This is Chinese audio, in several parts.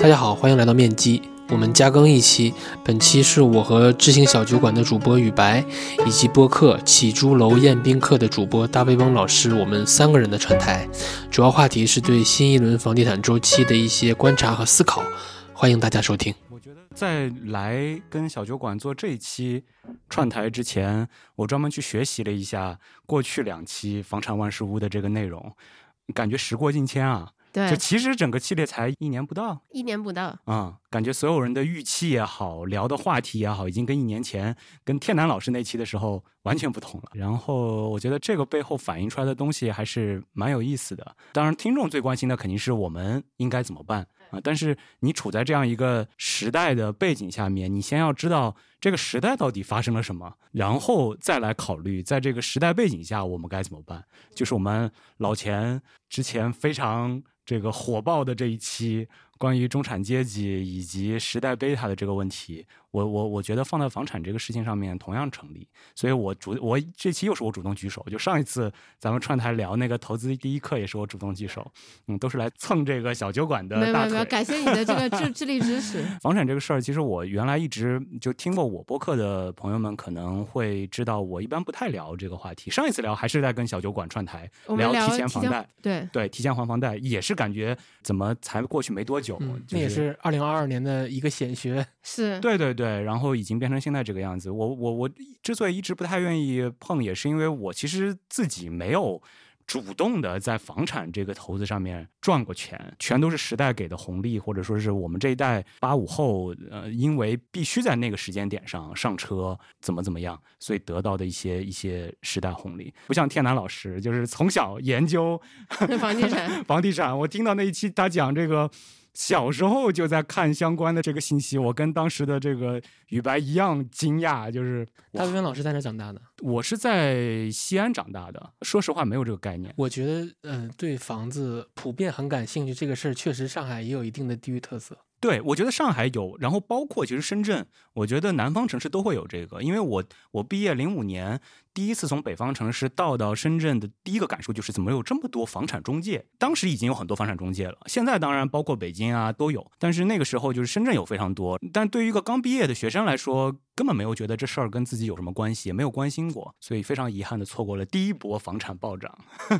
大家好，欢迎来到面基。我们加更一期，本期是我和知行小酒馆的主播雨白，以及播客起朱楼宴宾客的主播大背翁老师，我们三个人的串台。主要话题是对新一轮房地产周期的一些观察和思考，欢迎大家收听。我觉得在来跟小酒馆做这一期串台之前，我专门去学习了一下过去两期房产万事屋的这个内容，感觉时过境迁啊。对，就其实整个系列才一年不到，一年不到啊、感觉所有人的预期也好，聊的话题也好，已经跟一年前跟天南老师那期的时候完全不同了。然后我觉得这个背后反映出来的东西还是蛮有意思的。当然，听众最关心的肯定是我们应该怎么办啊、但是你处在这样一个时代的背景下面，你先要知道这个时代到底发生了什么，然后再来考虑在这个时代背景下我们该怎么办。就是我们老钱之前非常这个火爆的这一期关于中产阶级以及时代贝塔的这个问题，我我我觉得放在房产这个事情上面同样成立，所以我主我这期又是我主动举手，就上一次咱们串台聊那个投资第一课也是我主动举手，嗯，都是来蹭这个小酒馆的大没有没有没有，感谢你的这个智 智力支持。房产这个事儿，其实我原来一直就听过我播客的朋友们可能会知道，我一般不太聊这个话题。上一次聊还是在跟小酒馆串台聊提前房贷，对，对，提前还房贷也是感觉怎么才过去没多久，嗯，就那也是二零二二年的一个显学。是，对对对，然后已经变成现在这个样子。我我我之所以一直不太愿意碰，也是因为我其实自己没有主动的在房产这个投资上面赚过钱，全都是时代给的红利，或者说是我们这一代八五后，呃，因为必须在那个时间点上上车，怎么怎么样，所以得到的一些一些时代红利。不像天南老师，就是从小研究 房地产 房地产，我听到那一期他讲这个。小时候就在看相关的这个信息，我跟当时的这个雨白一样惊讶，就是大卫老师在哪长大的？我是在西安长大的，说实话没有这个概念。我觉得，嗯、对房子普遍很感兴趣，这个事儿确实上海也有一定的地域特色。对，我觉得上海有，然后包括其实深圳，我觉得南方城市都会有这个，因为我我毕业零五年第一次从北方城市到到深圳的第一个感受就是怎么有这么多房产中介？当时已经有很多房产中介了，现在当然包括北京啊都有，但是那个时候就是深圳有非常多，但对于一个刚毕业的学生来说，根本没有觉得这事儿跟自己有什么关系，也没有关心过，所以非常遗憾的错过了第一波房产暴涨。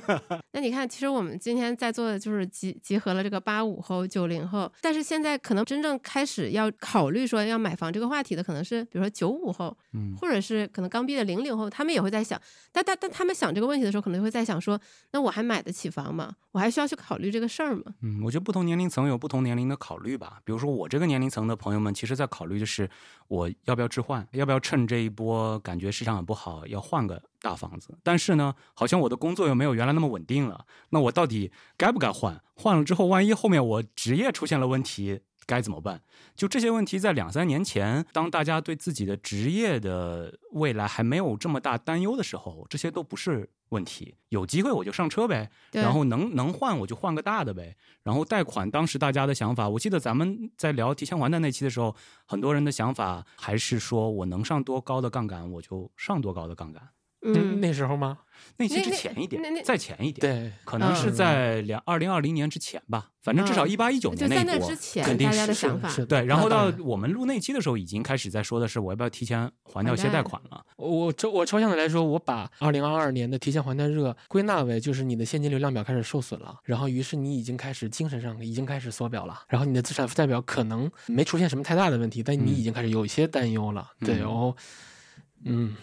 那你看，其实我们今天在座的就是集集合了这个八五后、九零后，但是现在可能真正开始要考虑说要买房这个话题的，可能是比如说九五后，嗯或者是可能刚毕业的零零后，他们也会在想，但但但他们想这个问题的时候，可能会在想说，那我还买得起房吗？我还需要去考虑这个事儿吗？嗯，我觉得不同年龄层有不同年龄的考虑吧。比如说我这个年龄层的朋友们，其实在考虑的是我要不要置换，换要不要趁这一波感觉市场很不好，要换个大房子。但是呢，好像我的工作又没有原来那么稳定了，那我到底该不该换？换了之后，万一后面我职业出现了问题，该怎么办？就这些问题，在两三年前，当大家对自己的职业的未来还没有这么大担忧的时候，这些都不是问题。有机会我就上车呗，然后能能换我就换个大的呗。然后贷款，当时大家的想法，我记得咱们在聊提前还贷那期的时候，很多人的想法还是说我能上多高的杠杆，我就上多高的杠杆。嗯，那时候吗？那期之前一点那那，再前一点，对，可能是嗯在两二零二零年之前吧，反正至少嗯一八一九年那一波之前肯定大家的是想法是对，然后到我们录那期的时候，已经开始在说的是我要不要提前还掉一些贷贷款了。我抽我抽象的来说，我把二零二二年的提前还贷热归纳为就是你的现金流量表开始受损了，然后于是你已经开始精神上已经开始缩表了，然后你的资产负债表可能没出现什么太大的问题，但你嗯已经开始有一些担忧了。对，嗯然后嗯，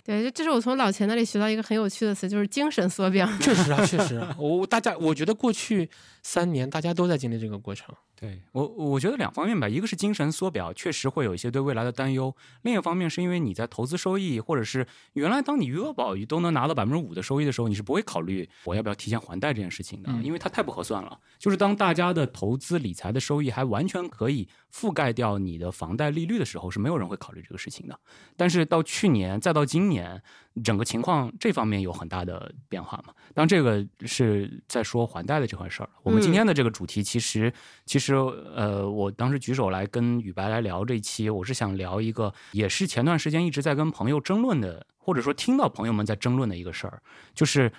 对，这这是我从老钱那里学到一个很有趣的词，就是精神缩表。确实啊，确实啊，我大家我觉得过去三年大家都在经历这个过程。对我，我觉得两方面吧，一个是精神缩表，确实会有一些对未来的担忧；另一方面是因为你在投资收益，或者是原来当你余额宝都能拿到百分之五的收益的时候，你是不会考虑我要不要提前还贷这件事情的，嗯因为它太不合算了。就是当大家的投资理财的收益还完全可以覆盖掉你的房贷利率的时候，是没有人会考虑这个事情的。但是到去年再到今年，整个情况这方面有很大的变化嘛。当然，这个是在说还贷的这块事儿。我们今天的这个主题，其实、其实呃，我当时举手来跟雨白来聊这一期，我是想聊一个，也是前段时间一直在跟朋友争论的，或者说听到朋友们在争论的一个事儿，就是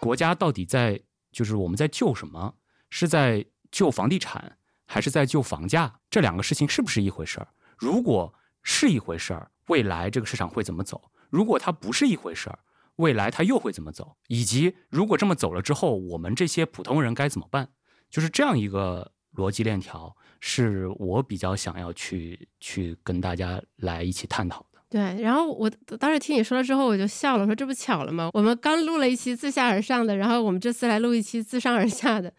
国家到底在，就是我们在救什么？是在救房地产，还是在救房价？这两个事情是不是一回事儿？如果是一回事儿，未来这个市场会怎么走？如果它不是一回事儿，未来它又会怎么走？以及如果这么走了之后，我们这些普通人该怎么办？就是这样一个逻辑链条，是我比较想要去去跟大家来一起探讨的。对，然后我当时听你说了之后，我就笑了，说这不巧了吗？我们刚录了一期自下而上的，然后我们这次来录一期自上而下的。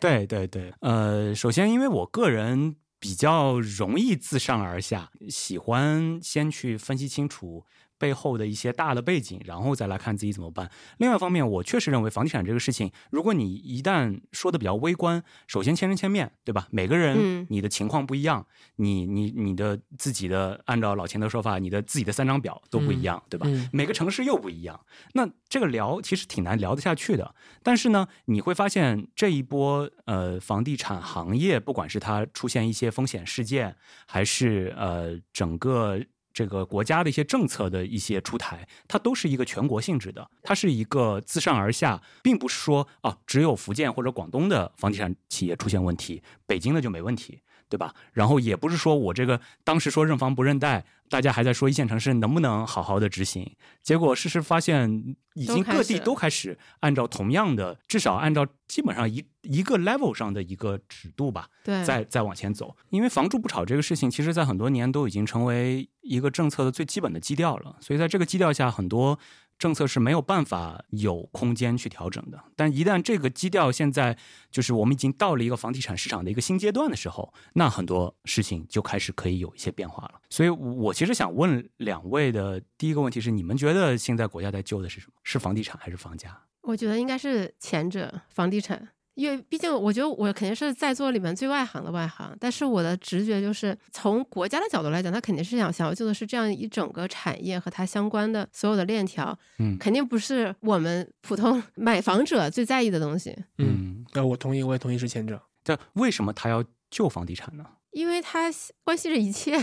对对对，呃，首先因为我个人比较容易自上而下，喜欢先去分析清楚。背后的一些大的背景，然后再来看自己怎么办。另外一方面，我确实认为房地产这个事情，如果你一旦说的比较微观，首先千人千面对吧？每个人你的情况不一样，你你你的自己的按照老钱的说法，你的自己的三张表都不一样，对吧？每个城市又不一样，那这个聊其实挺难聊得下去的。但是呢，你会发现这一波呃房地产行业，不管是它出现一些风险事件，还是呃整个。这个国家的一些政策的一些出台，它都是一个全国性质的，它是一个自上而下，并不是说啊，只有福建或者广东的房地产企业出现问题，北京的就没问题。对吧？然后也不是说我这个当时说认房不认贷，大家还在说一线城市能不能好好的执行，结果事实发现，已经各地都开始按照同样的，至少按照基本上一一个 level 上的一个尺度吧，对，再再往前走。因为房住不炒这个事情，其实在很多年都已经成为一个政策的最基本的基调了，所以在这个基调下，很多。政策是没有办法有空间去调整的，但一旦这个基调现在就是我们已经到了一个房地产市场的一个新阶段的时候，那很多事情就开始可以有一些变化了。所以，我其实想问两位的第一个问题是：你们觉得现在国家在救的是什么？是房地产还是房价？我觉得应该是前者，房地产。因为毕竟，我觉得我肯定是在座里面最外行的外行，但是我的直觉就是从国家的角度来讲，他肯定是想想要救的是这样一整个产业和它相关的所有的链条，嗯，肯定不是我们普通 买房者最在意的东西，嗯，那我同意，我也同意是前者。但为什么他要救房地产呢？因为它关系着一切，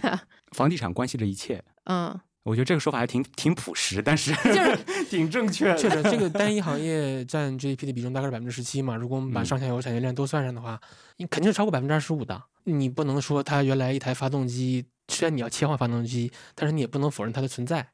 房地产关系着一切，嗯。我觉得这个说法还挺挺朴实，但是就是 挺正确。确实，这个单一行业占 GDP 的比重大概是百分之十七嘛。如果我们把上下游产业链都算上的话，你肯定是超过百分之二十五的。你不能说它原来一台发动机，虽然你要切换发动机，但是你也不能否认它的存在。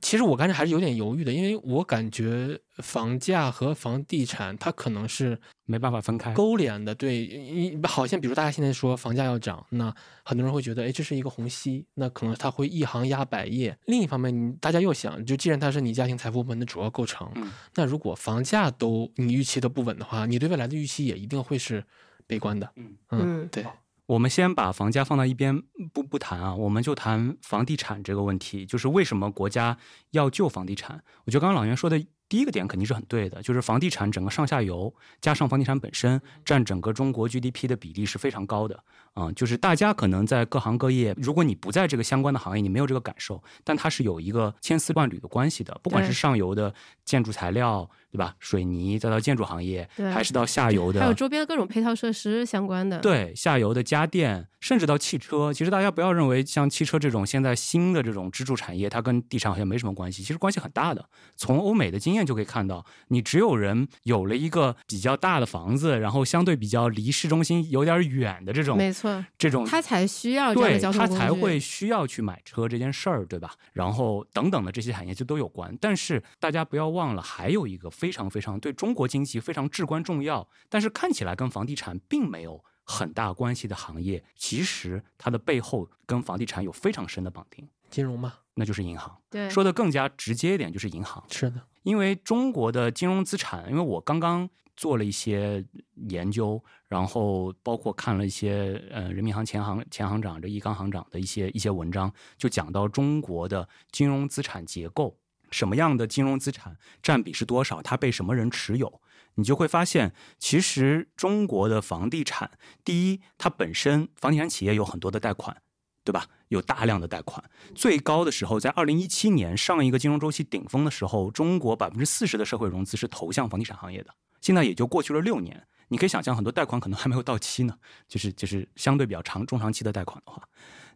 其实我刚才还是有点犹豫的，因为我感觉房价和房地产它可能是没办法分开勾连的。对，你好像比如大家现在说房价要涨，那很多人会觉得，哎，这是一个虹吸，那可能它会一行压百业。另一方面，你大家又想，就既然它是你家庭财富部门的主要构成，那如果房价都你预期都不稳的话，你对未来的预期也一定会是悲观的。嗯嗯，对。我们先把房价放到一边不不谈啊，我们就谈房地产这个问题，就是为什么国家要救房地产？我觉得刚刚老袁说的。第一个点肯定是很对的，就是房地产整个上下游加上房地产本身占整个中国 GDP 的比例是非常高的啊。就是大家可能在各行各业，如果你不在这个相关的行业，你没有这个感受，但它是有一个千丝万缕的关系的。不管是上游的建筑材料，对吧？水泥再到建筑行业，还是到下游的，还有周边的各种配套设施相关的。对，下游的家电，甚至到汽车。其实大家不要认为像汽车这种现在新的这种支柱产业，它跟地产好像没什么关系，其实关系很大的。从欧美的经验。就可以看到，你只有人有了一个比较大的房子，然后相对比较离市中心有点远的这种，没错，这种他才需要对，他才会需要去买车这件事儿，对吧？然后等等的这些产业就都有关。但是大家不要忘了，还有一个非常非常对中国经济非常至关重要，但是看起来跟房地产并没有很大关系的行业，其实它的背后跟房地产有非常深的绑定。金融嘛，那就是银行。对，说的更加直接一点，就是银行。是的。因为中国的金融资产，因为我刚刚做了一些研究，然后包括看了一些呃人民银行前行前行长这易纲行长的一些一些文章，就讲到中国的金融资产结构，什么样的金融资产占比是多少，它被什么人持有，你就会发现，其实中国的房地产，第一，它本身房地产企业有很多的贷款。对吧？有大量的贷款，最高的时候在二零一七年上一个金融周期顶峰的时候，中国百分之四十的社会融资是投向房地产行业的。现在也就过去了六年，你可以想象很多贷款可能还没有到期呢，就是就是相对比较长中长期的贷款的话。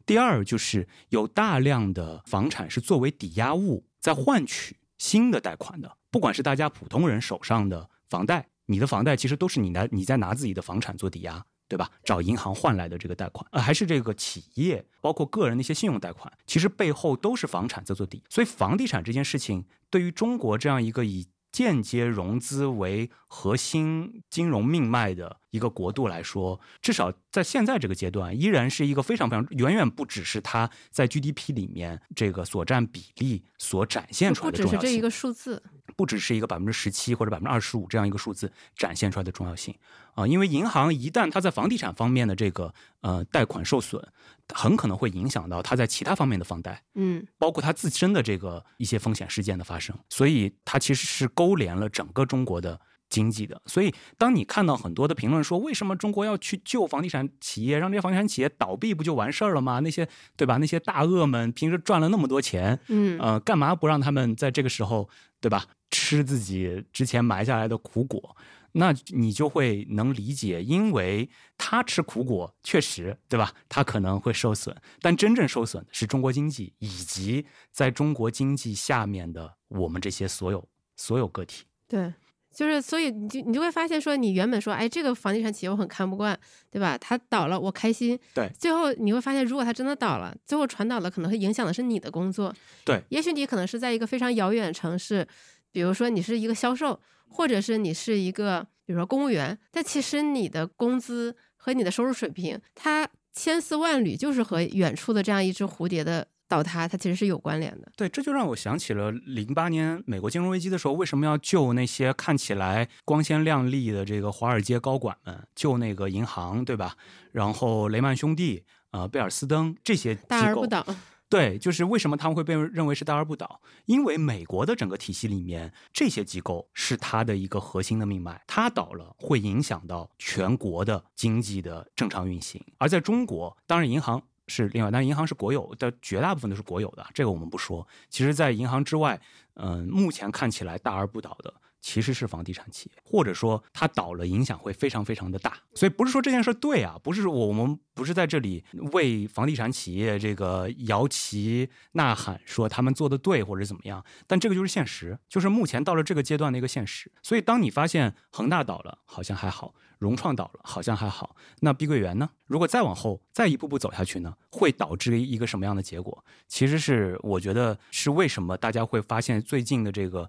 第二就是有大量的房产是作为抵押物在换取新的贷款的，不管是大家普通人手上的房贷，你的房贷其实都是你拿你在拿自己的房产做抵押。对吧？找银行换来的这个贷款，呃，还是这个企业，包括个人的一些信用贷款，其实背后都是房产在做底。所以，房地产这件事情对于中国这样一个以间接融资为核心金融命脉的一个国度来说，至少在现在这个阶段，依然是一个非常非常远远不只是它在 GDP 里面这个所占比例所展现出来的重要性。不只是这一个数字，不只是一个百分之十七或者百分之二十五这样一个数字展现出来的重要性啊！因为银行一旦它在房地产方面的这个呃贷款受损，很可能会影响到它在其他方面的放贷，嗯，包括它自身的这个一些风险事件的发生，所以它其实是勾连了整个中国的经济的。所以，当你看到很多的评论说，为什么中国要去救房地产企业，让这些房地产企业倒闭不就完事儿了吗？那些对吧？那些大鳄们平时赚了那么多钱，嗯呃，干嘛不让他们在这个时候，对吧？吃自己之前埋下来的苦果？那你就会能理解，因为他吃苦果，确实，对吧？他可能会受损，但真正受损的是中国经济，以及在中国经济下面的我们这些所有所有个体。对，就是所以你就你就会发现说，你原本说，哎，这个房地产企业我很看不惯，对吧？它倒了，我开心。对最后你会发现，如果它真的倒了，最后传导的可能会影响的是你的工作。对，也许你可能是在一个非常遥远的城市，比如说你是一个销售，或者是你是一个，比如说公务员，但其实你的工资和你的收入水平，它千丝万缕就是和远处的这样一只蝴蝶的倒塌，它其实是有关联的。对，这就让我想起了零八年美国金融危机的时候，为什么要救那些看起来光鲜亮丽的这个华尔街高管们，救那个银行，对吧？然后雷曼兄弟、呃贝尔斯登这些机构大而不，倒。对，就是为什么他们会被认为是大而不倒？因为美国的整个体系里面，这些机构是它的一个核心的命脉，它倒了会影响到全国的经济的正常运行。而在中国，当然银行是另外，但银行是国有的，绝大部分都是国有的，这个我们不说。其实，在银行之外，嗯、目前看起来大而不倒的。其实是房地产企业，或者说它倒了，影响会非常非常的大。所以不是说这件事对啊，不是我们不是在这里为房地产企业这个摇旗呐喊，说他们做的对或者怎么样。但这个就是现实，就是目前到了这个阶段的一个现实。所以当你发现恒大倒了，好像还好；融创倒了，好像还好。那碧桂园呢？如果再往后再一步步走下去呢，会导致一个什么样的结果？其实是我觉得是为什么大家会发现最近的这个。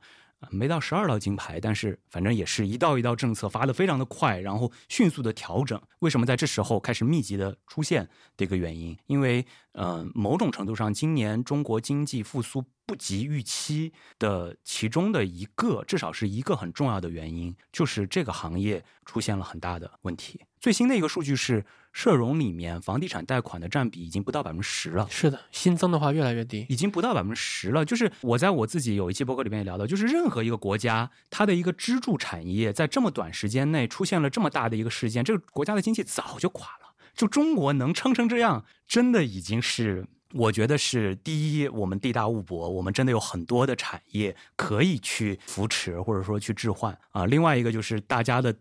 没到十二道金牌，但是反正也是一道一道政策发的非常的快，然后迅速的调整。为什么在这时候开始密集的出现的一个原因？因为呃，某种程度上，今年中国经济复苏不及预期的其中的一个，至少是一个很重要的原因，就是这个行业出现了很大的问题。最新的一个数据是，社融里面房地产贷款的占比已经不到百分之十了。是的，新增的话越来越低。已经不到百分之十了。就是我在我自己有一期博客里面也聊到，就是任何一个国家，它的一个支柱产业在这么短时间内出现了这么大的一个事件，这个国家的经济早就垮了。就中国能撑成这样，真的已经是。我觉得是第一，我们地大物博，我们真的有很多的产业可以去扶持或者说去置换啊。另外一个就是大家的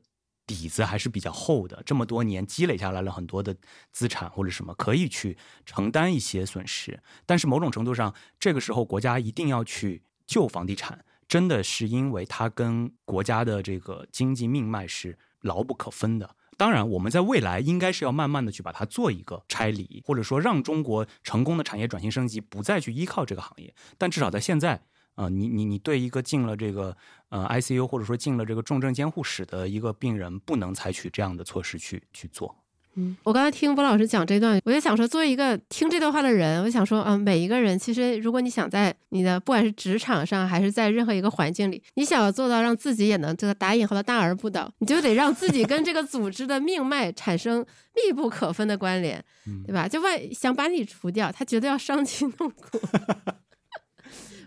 底子还是比较厚的，这么多年积累下来了很多的资产或者什么，可以去承担一些损失。但是某种程度上，这个时候国家一定要去救房地产，真的是因为它跟国家的这个经济命脉是牢不可分的。当然，我们在未来应该是要慢慢的去把它做一个拆离，或者说让中国成功的产业转型升级不再去依靠这个行业。但至少在现在，啊、你你你对一个进了这个呃 ICU 或者说进了这个重症监护室的一个病人，不能采取这样的措施去去做。嗯，我刚才听波老师讲这段，我就想说，作为一个听这段话的人，我想说，嗯，每一个人其实，如果你想在你的不管是职场上，还是在任何一个环境里，你想要做到让自己也能这个打引号的大而不倒，你就得让自己跟这个组织的命脉产生密不可分的关联，对吧？就万想把你除掉，他绝对要伤筋动 骨。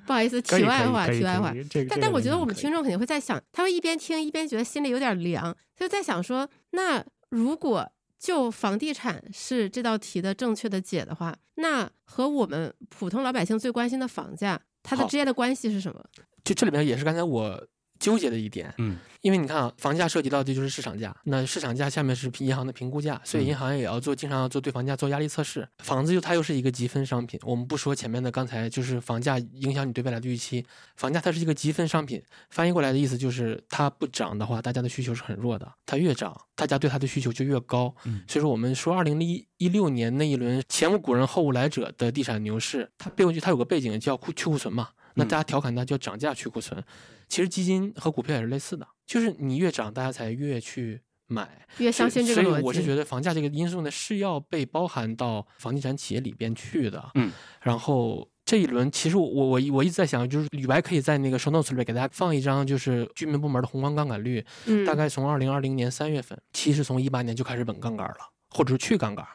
不好意思，题外话，题外话。但但我觉得我们听众肯定会在想，他会一边听一边觉得心里有点凉，他就在想说，那如果就房地产是这道题的正确的解的话，那和我们普通老百姓最关心的房价，它的好之间的关系是什么？就这里面也是刚才我纠结的一点。嗯因为你看啊，房价涉及到的就是市场价，那市场价下面是银行的评估价，所以嗯银行也要做，经常要做对房价做压力测试。房子又它又是一个积分商品，我们不说前面的刚才就是房价影响你对未来的预期，房价它是一个积分商品，翻译过来的意思就是它不涨的话，大家的需求是很弱的，它越涨，大家对它的需求就越高。嗯所以说我们说二零一一六年那一轮前无古人后无来者的地产牛市，它背后就它有个背景叫库去库存嘛，那嗯大家调侃它叫涨价去库存。其实基金和股票也是类似的，就是你越涨，大家才越去买。越相信这个逻辑。所以我是觉得房价这个因素呢是要被包含到房地产企业里边去的。嗯，然后这一轮其实我我我一直在想，就是李白可以在那个 show notes 里面给大家放一张，就是居民部门的宏观杠杆率，嗯，大概从二零二零年三月份，其实从一八年就开始稳杠杆了，或者是去杠杆，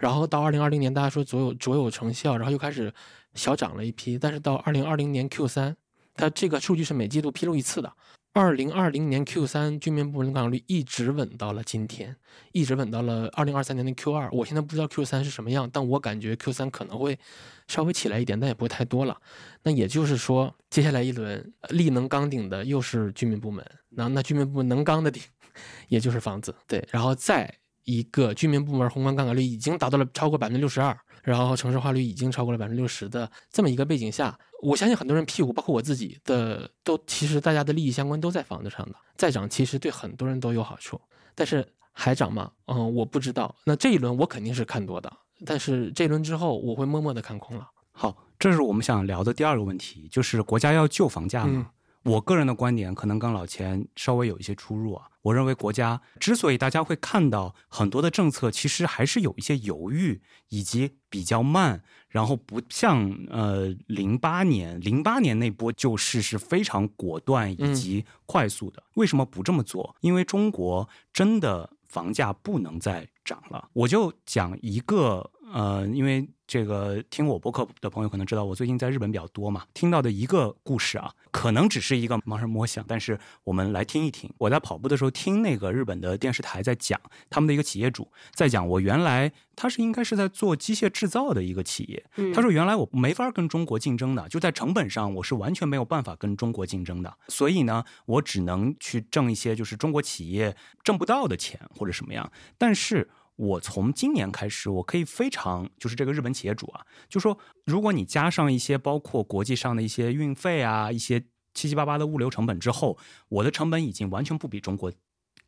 然后到二零二零年大家说卓有卓有成效，然后又开始小涨了一批，但是到二零二零年 Q 三，它这个数据是每季度披露一次的。二零二零年 Q 三居民部门杠杆率一直稳到了今天，一直稳到了二零二三年的 Q 二。我现在不知道 Q 三是什么样，但我感觉 Q 三可能会稍微起来一点，但也不会太多了。那也就是说，接下来一轮力能刚顶的又是居民部门，那那居民部门能刚的顶，也就是房子，对，然后再一个居民部门宏观杠杆率已经达到了超过百分之六十二，然后城市化率已经超过了百分之六十的这么一个背景下，我相信很多人屁股，包括我自己的，都其实大家的利益相关都在房子上的，再涨其实对很多人都有好处，但是还涨吗？嗯，我不知道。那这一轮我肯定是看多的，但是这一轮之后我会默默的看空了。好，这是我们想聊的第二个问题，就是国家要救房价吗？我个人的观点可能跟老钱稍微有一些出入啊。我认为国家之所以大家会看到很多的政策，其实还是有一些犹豫以及比较慢，然后不像呃零八年零八年那波救市是非常果断以及快速的。为什么不这么做？因为中国真的房价不能再涨了。我就讲一个呃，因为这个听我播客的朋友可能知道，我最近在日本比较多嘛，听到的一个故事啊，可能只是一个盲人摸象，但是我们来听一听。我在跑步的时候听那个日本的电视台在讲他们的一个企业主在讲，我原来他是应该是在做机械制造的一个企业，嗯他说原来我没法跟中国竞争的，就在成本上我是完全没有办法跟中国竞争的，所以呢，我只能去挣一些就是中国企业挣不到的钱或者什么样，但是。我从今年开始，我可以非常就是这个日本企业主啊，就说如果你加上一些包括国际上的一些运费啊，一些七七八八的物流成本之后，我的成本已经完全不比中国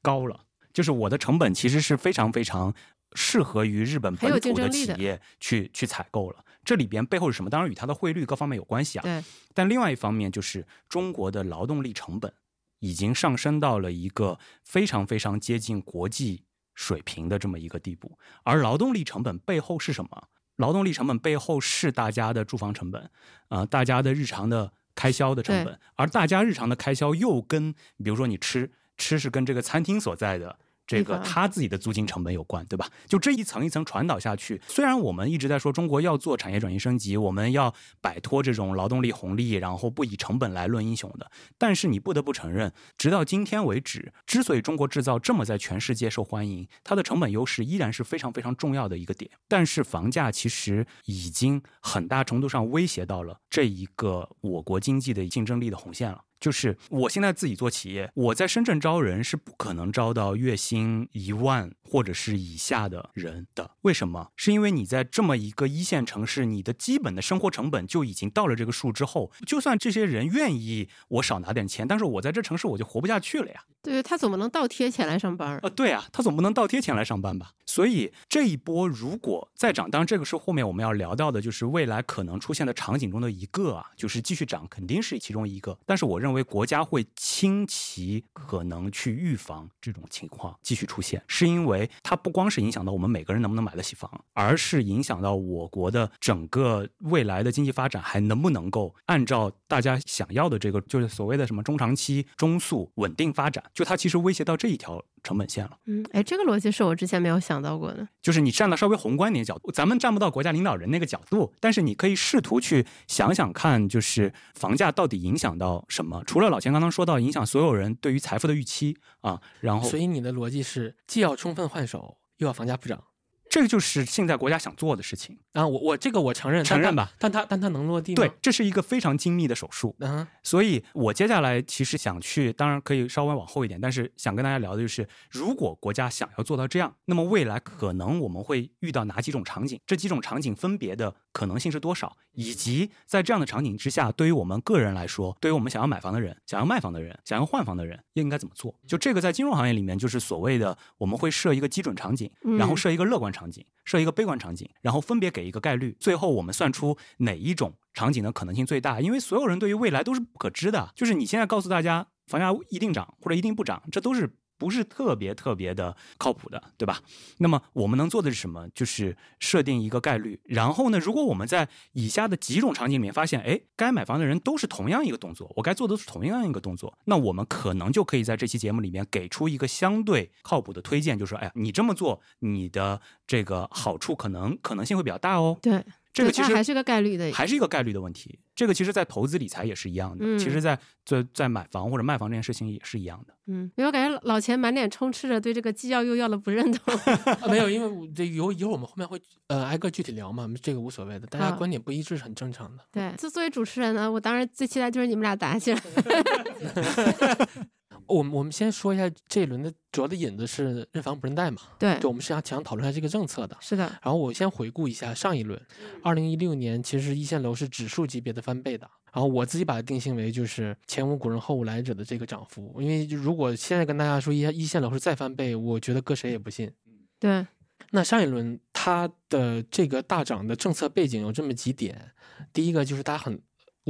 高了。就是我的成本其实是非常非常适合于日本本土的企业去去采购了。这里边背后是什么？当然与它的汇率各方面有关系啊。对，但另外一方面就是中国的劳动力成本已经上升到了一个非常非常接近国际水平的这么一个地步。而劳动力成本背后是什么？劳动力成本背后是大家的住房成本，啊、大家的日常的开销的成本，而大家日常的开销又跟，比如说你吃吃是跟这个餐厅所在的。这个他自己的租金成本有关，对吧？就这一层一层传导下去。虽然我们一直在说中国要做产业转型升级，我们要摆脱这种劳动力红利，然后不以成本来论英雄的，但是你不得不承认，直到今天为止，之所以中国制造这么在全世界受欢迎，它的成本优势依然是非常非常重要的一个点。但是房价其实已经很大程度上威胁到了这一个我国经济的竞争力的红线了。就是我现在自己做企业，我在深圳招人是不可能招到月薪一万或者是以下的人的。为什么？是因为你在这么一个一线城市，你的基本的生活成本就已经到了这个数之后，就算这些人愿意我少拿点钱，但是我在这城市我就活不下去了呀。对他总不能倒贴钱来上班啊。呃，对啊，他总不能倒贴钱来上班吧？所以这一波如果再涨，当然这个是后面我们要聊到的，就是未来可能出现的场景中的一个啊，就是继续涨，肯定是其中一个。但是我认因为国家会倾其可能去预防这种情况继续出现，是因为它不光是影响到我们每个人能不能买得起房，而是影响到我国的整个未来的经济发展还能不能够按照大家想要的这个，就是所谓的什么中长期、中速稳定发展，就它其实威胁到这一条成本线了。嗯，哎，这个逻辑是我之前没有想到过的。就是你站到稍微宏观点角度，咱们站不到国家领导人那个角度，但是你可以试图去想想看，就是房价到底影响到什么？除了老钱刚刚说到影响所有人对于财富的预期啊，然后所以你的逻辑是既要充分换手，又要房价不涨。这个就是现在国家想做的事情。啊，我我这个我承认，承认吧但它但它能落地吗？对，，这是一个非常精密的手术。嗯，所以我接下来其实想去，当然可以稍微往后一点，但是想跟大家聊的就是，如果国家想要做到这样，那么未来可能我们会遇到哪几种场景？这几种场景分别的可能性是多少？以及在这样的场景之下，对于我们个人来说，对于我们想要买房的人、想要卖房的人、想要换房的人，应该怎么做？就这个在金融行业里面，就是所谓的我们会设一个基准场景，然后嗯设一个乐观场景，设一个悲观场景，然后分别给一个概率，最后我们算出哪一种场景的可能性最大。因为所有人对于未来都是不可知的，就是你现在告诉大家房价一定涨或者一定不涨，这都是。不是特别特别的靠谱的，对吧？那么我们能做的是什么？就是设定一个概率，然后呢，如果我们在以下的几种场景里面发现，哎，该买房的人都是同样一个动作，我该做的是同样一个动作，那我们可能就可以在这期节目里面给出一个相对靠谱的推荐，就是说，哎呀，你这么做，你的这个好处可能可能性会比较大哦。对，这个其实还是个概率的，还是一个概率的问题。这个其实，在投资理财也是一样的。嗯其实在，在在买房或者卖房这件事情也是一样的。嗯，因为我感觉老钱满脸充斥着对这个既要又要的不认同。啊没有，因为我这有一会儿我们后面会呃挨个具体聊嘛，这个无所谓的，大家观点不一致是很正常的。对，就作为主持人呢，我当然最期待就是你们俩打起来。我们我们先说一下这一轮的主要的引子是认房不认贷嘛，对就，我们是想想讨论一下这个政策的。是的，然后我先回顾一下上一轮，二零一六年其实一线楼是指数级别的翻倍的。然后我自己把它定性为就是前无古人后无来者的这个涨幅，因为如果现在跟大家说一一线楼是再翻倍，我觉得搁谁也不信。对，那上一轮它的这个大涨的政策背景有这么几点，第一个就是它很。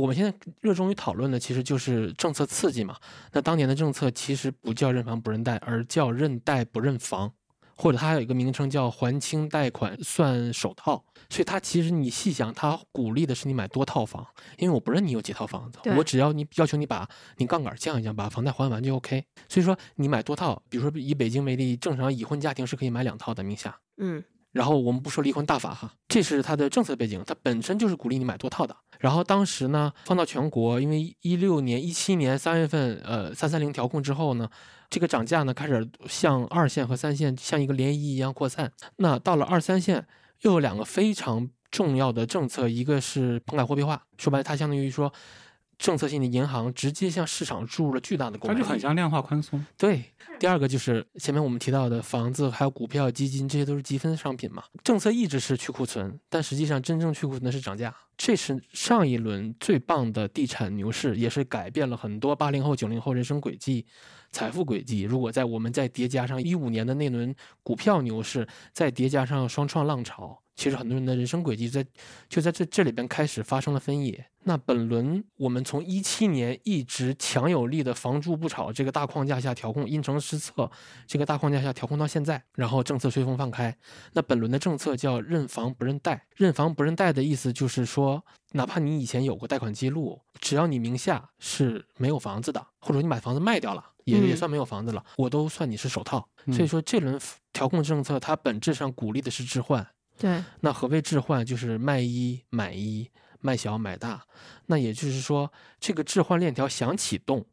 我们现在热衷于讨论的其实就是政策刺激嘛。那当年的政策其实不叫认房不认贷，而叫认贷不认房，或者它还有一个名称叫还清贷款算首套。所以它其实你细想，它鼓励的是你买多套房，因为我不认你有几套房子，我只要你要求你把你杠杆降一降，把房贷还完就 OK。所以说你买多套，比如说以北京为例，正常已婚家庭是可以买两套的名下。嗯，然后我们不说离婚大法哈，这是它的政策背景，它本身就是鼓励你买多套的。然后当时呢，放到全国，因为一六年、一七年三月份，呃，三三零调控之后呢，这个涨价呢开始向二线和三线像一个涟漪一样扩散。那到了二三线，又有两个非常重要的政策，一个是棚改货币化，说白了，它相当于说。政策性的银行直接向市场注入了巨大的购它买力，就很像量化宽松。对，第二个就是前面我们提到的房子，还有股票、基金，这些都是积分商品嘛。政策一直是去库存，但实际上真正去库存的是涨价。这是上一轮最棒的地产牛市，也是改变了很多八零后、九零后人生轨迹、财富轨迹。如果在我们再叠加上一五年的那轮股票牛市，再叠加上双创浪潮，其实很多人的人生轨迹在就在这这里边开始发生了分野。那本轮我们从一七年一直强有力的房住不炒这个大框架下调控，因城施策这个大框架下调控到现在，然后政策吹风放开。那本轮的政策叫认房不认贷，认房不认贷的意思就是说，哪怕你以前有过贷款记录，只要你名下是没有房子的，或者你把房子卖掉了，也也嗯算没有房子了，我都算你是首套。嗯所以说这轮调控政策它本质上鼓励的是置换。对，那何谓置换？就是卖一买一，卖小买大。那也就是说，这个置换链条想启动，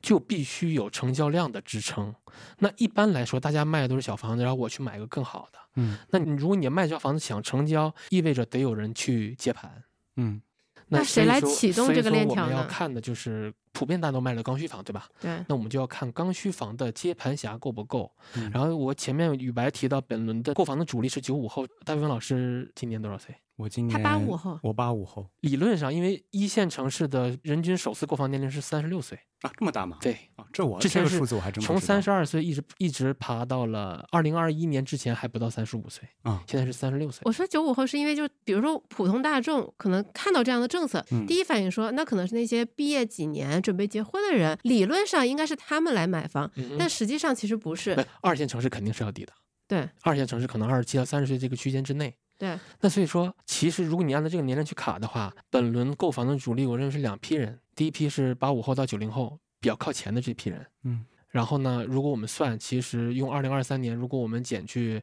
就必须有成交量的支撑。那一般来说，大家卖的都是小房子，然后我去买一个更好的。嗯那你如果你卖这房子想成交，意味着得有人去接盘。嗯那谁来启动这个所以说链条呢我们要看的就是普遍大家都卖了刚需房，对吧？对，那我们就要看刚需房的接盘侠够不够。嗯然后我前面宇白提到本轮的购房的主力是九五后，大卫文老师今年多少岁？我今年他八五后我八五后理论上，因为一线城市的人均首次购房年龄是三十六岁，啊，这么大吗？对，啊，这我之前是这个数字我还真从三十二岁一直一直爬到了二零二一年之前还不到三十五岁，啊现在是三十六岁。我说九五后是因为就比如说普通大众可能看到这样的政策，嗯第一反应说那可能是那些毕业几年准备结婚的人，理论上应该是他们来买房，但实际上其实不是不。二线城市肯定是要低的，对二线城市可能二十七到三十岁这个区间之内。对，那所以说，其实如果你按照这个年龄去卡的话，本轮购房的主力，我认为是两批人。第一批是八五后到九零后比较靠前的这批人，嗯然后呢，如果我们算，其实用二零二三年，如果我们减去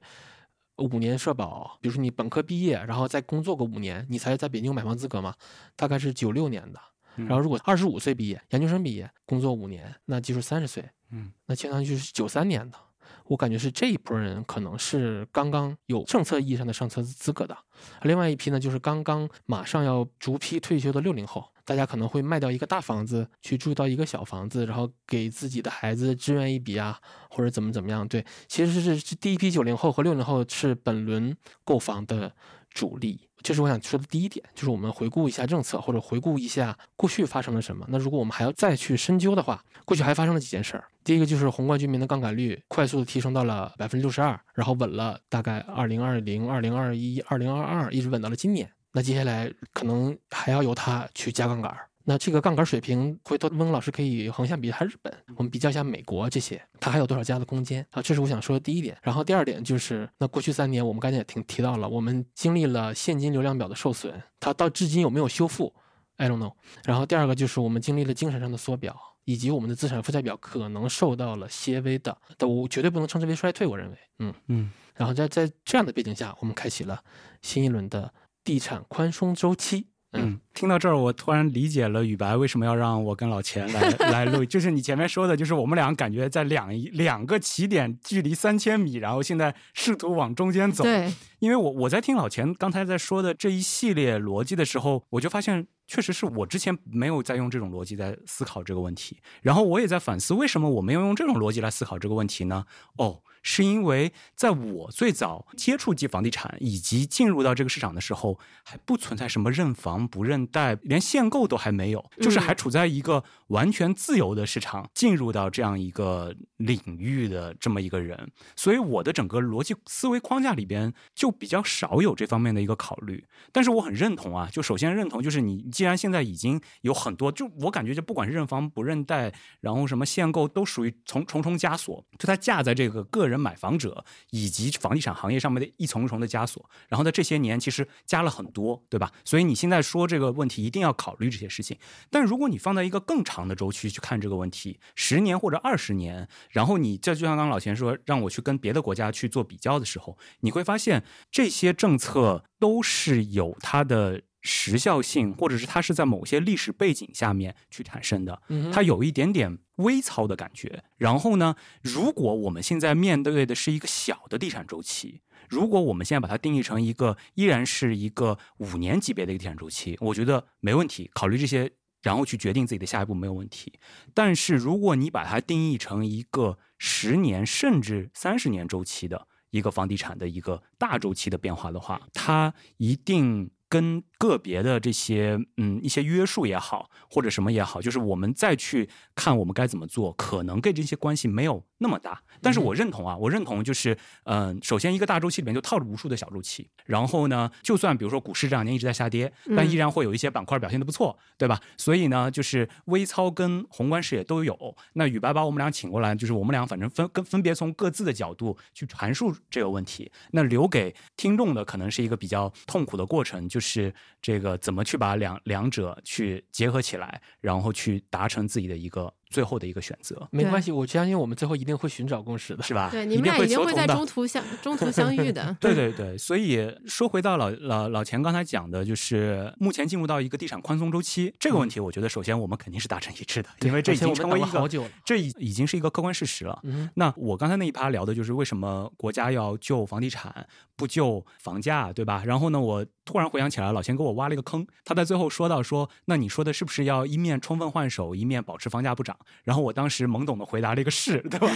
五年社保，比如说你本科毕业，然后再工作个五年，你才在北京有买房资格嘛，大概是九六年的。嗯然后如果二十五岁毕业，研究生毕业，工作五年，那就是三十岁，嗯那相当于就是九三年的。我感觉是这一波人可能是刚刚有政策意义上的上车资格的，另外一批呢就是刚刚马上要逐批退休的六零后，大家可能会卖掉一个大房子去住到一个小房子，然后给自己的孩子支援一笔啊，或者怎么怎么样。对，其实是是第一批九零后和六零后是本轮购房的主力。这是我想说的第一点，就是我们回顾一下政策，或者回顾一下过去发生了什么。那如果我们还要再去深究的话，过去还发生了几件事儿。第一个就是宏观居民的杠杆率快速的提升到了百分之六十二，然后稳了大概二零二零、二零二一、二零二二，一直稳到了今年。那接下来可能还要由它去加杠杆儿。那这个杠杆水平，回头温老师可以横向比一下日本，我们比较一下美国这些，它还有多少加的空间啊？这是我想说的第一点。然后第二点就是，那过去三年我们刚才也提提到了，我们经历了现金流量表的受损，它到至今有没有修复？I don't know。然后第二个就是我们经历了精神上的缩表，以及我们的资产负债表可能受到了些微的，但我绝对不能称之为衰退。我认为，嗯嗯。然后在在这样的背景下，我们开启了新一轮的地产宽松周期。嗯，听到这儿，我突然理解了宇白为什么要让我跟老钱来 来录，就是你前面说的，就是我们俩感觉在两两个起点距离三千米，然后现在试图往中间走。对，因为我我在听老钱刚才在说的这一系列逻辑的时候，我就发现确实是我之前没有在用这种逻辑在思考这个问题，然后我也在反思为什么我没有用这种逻辑来思考这个问题呢？哦。是因为在我最早接触及房地产以及进入到这个市场的时候，还不存在什么认房不认贷，连限购都还没有，就是还处在一个完全自由的市场，进入到这样一个领域的这么一个人，所以我的整个逻辑思维框架里边就比较少有这方面的一个考虑。但是我很认同啊，就首先认同就是你既然现在已经有很多，就我感觉就不管是认房不认贷，然后什么限购都属于重重重枷锁，就它架在这个个人。买房者以及房地产行业上面的一重重的枷锁，然后在这些年其实加了很多，对吧？所以你现在说这个问题一定要考虑这些事情。但如果你放在一个更长的周期去看这个问题，十年或者二十年，然后你这就像刚刚老钱说，让我去跟别的国家去做比较的时候，你会发现这些政策都是有它的。时效性，或者是它是在某些历史背景下面去产生的，它有一点点微操的感觉。然后呢，如果我们现在面对的是一个小的地产周期，如果我们现在把它定义成一个依然是一个五年级别的一个地产周期，我觉得没问题，考虑这些，然后去决定自己的下一步没有问题。但是如果你把它定义成一个十年甚至三十年周期的一个房地产的一个大周期的变化的话，它一定。跟个别的这些嗯一些约束也好，或者什么也好，就是我们再去看我们该怎么做，可能跟这些关系没有那么大。但是我认同啊，我认同就是嗯，首先一个大周期里面就套着无数的小周期，然后呢，就算比如说股市这两年一直在下跌，但依然会有一些板块表现的不错，对吧？所以呢，就是微操跟宏观视野都有。那宇白把我们俩请过来，就是我们俩反正分跟分别从各自的角度去阐述这个问题。那留给听众的可能是一个比较痛苦的过程，就。是这个怎么去把两两者去结合起来，然后去达成自己的一个。最后的一个选择没关系，我相信我们最后一定会寻找共识的，是吧？对，你们俩一定会在中途相中途相遇的。对对对，所以说回到老老老钱刚才讲的，就是目前进入到一个地产宽松周期这个问题，我觉得首先我们肯定是达成一致的，因为这已经成为一个这已已经是一个客观事实了。嗯那我刚才那一趴聊的就是为什么国家要救房地产，不救房价，对吧？然后呢，我突然回想起来，老钱给我挖了一个坑，他在最后说到说，那你说的是不是要一面充分换手，一面保持房价不涨？然后我当时懵懂的回答了一个是，对吧？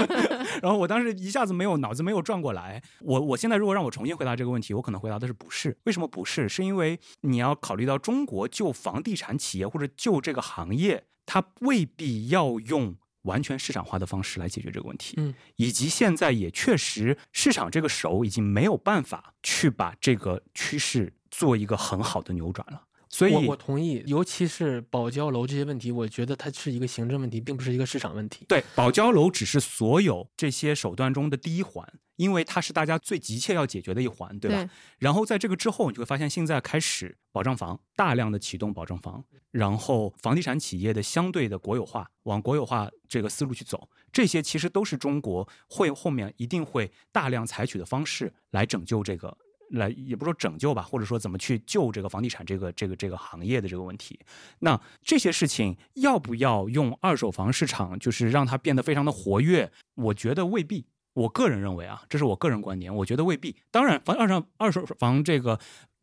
然后我当时一下子没有脑子没有转过来。我我现在如果让我重新回答这个问题，我可能回答的是不是？为什么不是？是因为你要考虑到中国就房地产企业或者就这个行业，它未必要用完全市场化的方式来解决这个问题。嗯，以及现在也确实市场这个手已经没有办法去把这个趋势做一个很好的扭转了。所以，我我同意，尤其是保交楼这些问题，我觉得它是一个行政问题，并不是一个市场问题。对，保交楼只是所有这些手段中的第一环，因为它是大家最急切要解决的一环，对吧？然后在这个之后，你就会发现，现在开始保障房，大量的启动保障房，然后房地产企业的相对的国有化，往国有化这个思路去走，这些其实都是中国会后面一定会大量采取的方式来拯救这个。来，也不说拯救吧，或者说怎么去救这个房地产这个这个这个行业的这个问题。那这些事情要不要用二手房市场，就是让它变得非常的活跃？我觉得未必。我个人认为啊，这是我个人观点，我觉得未必。当然，房二手二手房这个。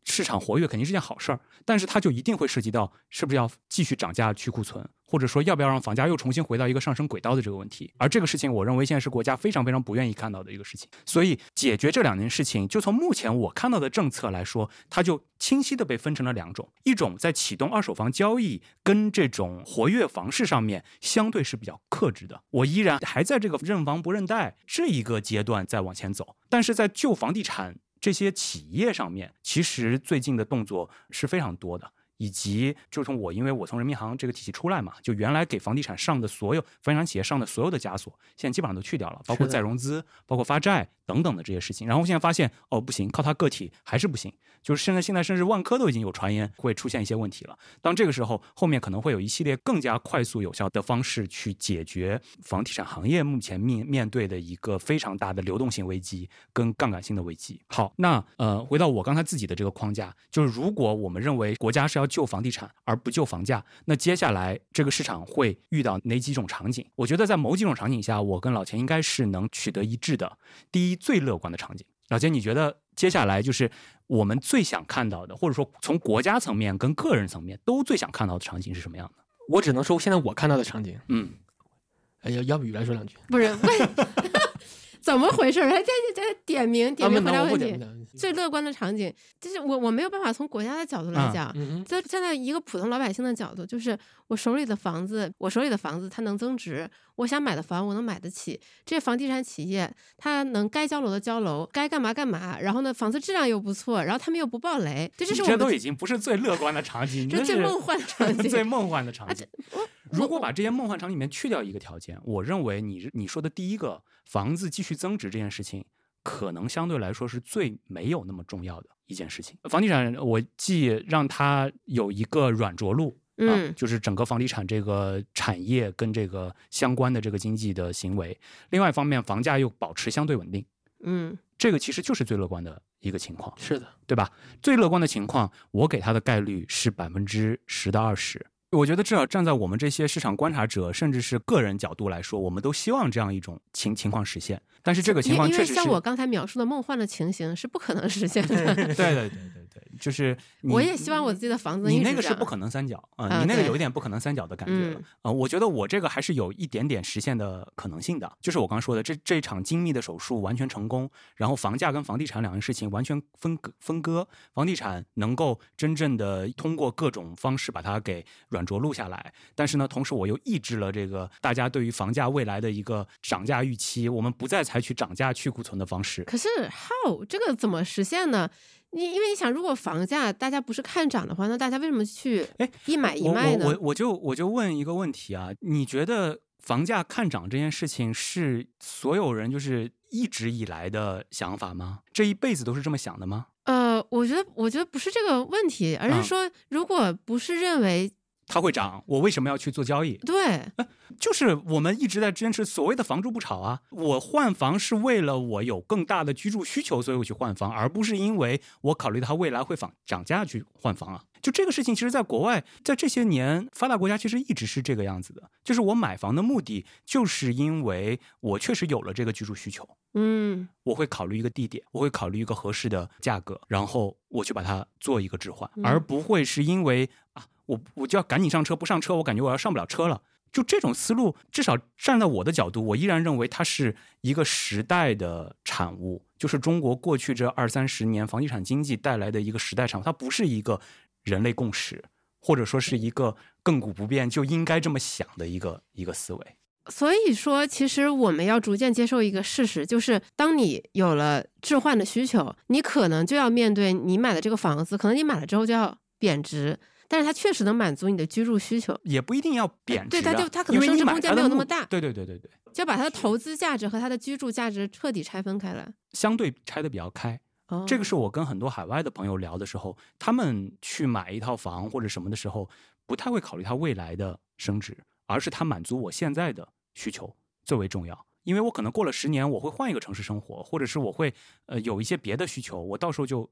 市场活跃肯定是件好事儿，但是它就一定会涉及到是不是要继续涨价去库存，或者说要不要让房价又重新回到一个上升轨道的这个问题。而这个事情，我认为现在是国家非常非常不愿意看到的一个事情。所以解决这两件事情，就从目前我看到的政策来说，它就清晰的被分成了两种：一种在启动二手房交易跟这种活跃房市上面相对是比较克制的，我依然还在这个认房不认贷这一个阶段在往前走，但是在旧房地产。这些企业上面，其实最近的动作是非常多的，以及就从我，因为我从人民银行这个体系出来嘛，就原来给房地产上的所有房地产企业上的所有的枷锁，现在基本上都去掉了，包括再融资，包括发债等等的这些事情。然后现在发现，哦，不行，靠他个体还是不行。就是现在，现在甚至万科都已经有传言会出现一些问题了。当这个时候，后面可能会有一系列更加快速有效的方式去解决房地产行业目前面面对的一个非常大的流动性危机跟杠杆性的危机。好，那呃，回到我刚才自己的这个框架，就是如果我们认为国家是要救房地产而不救房价，那接下来这个市场会遇到哪几种场景？我觉得在某几种场景下，我跟老钱应该是能取得一致的。第一，最乐观的场景，老钱，你觉得接下来就是？我们最想看到的，或者说从国家层面跟个人层面都最想看到的场景是什么样的？我只能说，现在我看到的场景，嗯，哎呀，要不雨来说两句？不是，怎么回事？还在在点名点名回答问题。最乐观的场景，就是我我没有办法从国家的角度来讲，在站在一个普通老百姓的角度，就是我手里的房子，我手里的房子它能增值，我想买的房我能买得起，这些房地产企业它能该交楼的交楼，该干嘛干嘛，然后呢房子质量又不错，然后他们又不爆雷，这就是这都已经不是最乐观的场景，这 最梦幻的场景，最梦幻的场景。如果把这些梦幻场景里面去掉一个条件，我认为你你说的第一个房子继续增值这件事情。可能相对来说是最没有那么重要的一件事情。房地产，我既让它有一个软着陆，嗯，就是整个房地产这个产业跟这个相关的这个经济的行为；另外一方面，房价又保持相对稳定，嗯，这个其实就是最乐观的一个情况。是的，对吧？最乐观的情况，我给它的概率是百分之十到二十。我觉得至少站在我们这些市场观察者，甚至是个人角度来说，我们都希望这样一种情情况实现。但是这个情况确实像我刚才描述的梦幻的情形是不可能实现的。对对对对对，就是我也希望我自己的房子。你那个是不可能三角啊，你那个有一点不可能三角的感觉了啊。我觉得我这个还是有一点点实现的可能性的。就是我刚说的，这这场精密的手术完全成功，然后房价跟房地产两件事情完全分割分割，房地产能够真正的通过各种方式把它给软着陆下来。但是呢，同时我又抑制了这个大家对于房价未来的一个涨价预期，我们不再采取涨价去库存的方式。可是 how 这个怎么实现呢？你因为你想，如果房价大家不是看涨的话，那大家为什么去哎一买一卖呢？我我我就我就问一个问题啊，你觉得房价看涨这件事情是所有人就是一直以来的想法吗？这一辈子都是这么想的吗？呃，我觉得我觉得不是这个问题，而是说，如果不是认为。它会涨，我为什么要去做交易？对，就是我们一直在坚持所谓的“房住不炒”啊。我换房是为了我有更大的居住需求，所以我去换房，而不是因为我考虑它未来会涨涨价去换房啊。就这个事情，其实在国外，在这些年发达国家，其实一直是这个样子的。就是我买房的目的，就是因为我确实有了这个居住需求。嗯，我会考虑一个地点，我会考虑一个合适的价格，然后我去把它做一个置换，而不会是因为啊。我我就要赶紧上车，不上车我感觉我要上不了车了。就这种思路，至少站在我的角度，我依然认为它是一个时代的产物，就是中国过去这二三十年房地产经济带来的一个时代产物，它不是一个人类共识，或者说是一个亘古不变就应该这么想的一个一个思维。所以说，其实我们要逐渐接受一个事实，就是当你有了置换的需求，你可能就要面对你买的这个房子，可能你买了之后就要贬值。但是它确实能满足你的居住需求，也不一定要贬值。对，它就它可能升值空间没有那么大。对对对对对，就把它的投资价值和它的居住价值彻底拆分开来。相对拆的比较开，这个是我跟很多海外的朋友聊的时候，他们去买一套房或者什么的时候，不太会考虑它未来的升值，而是它满足我现在的需求最为重要。因为我可能过了十年，我会换一个城市生活，或者是我会呃有一些别的需求，我到时候就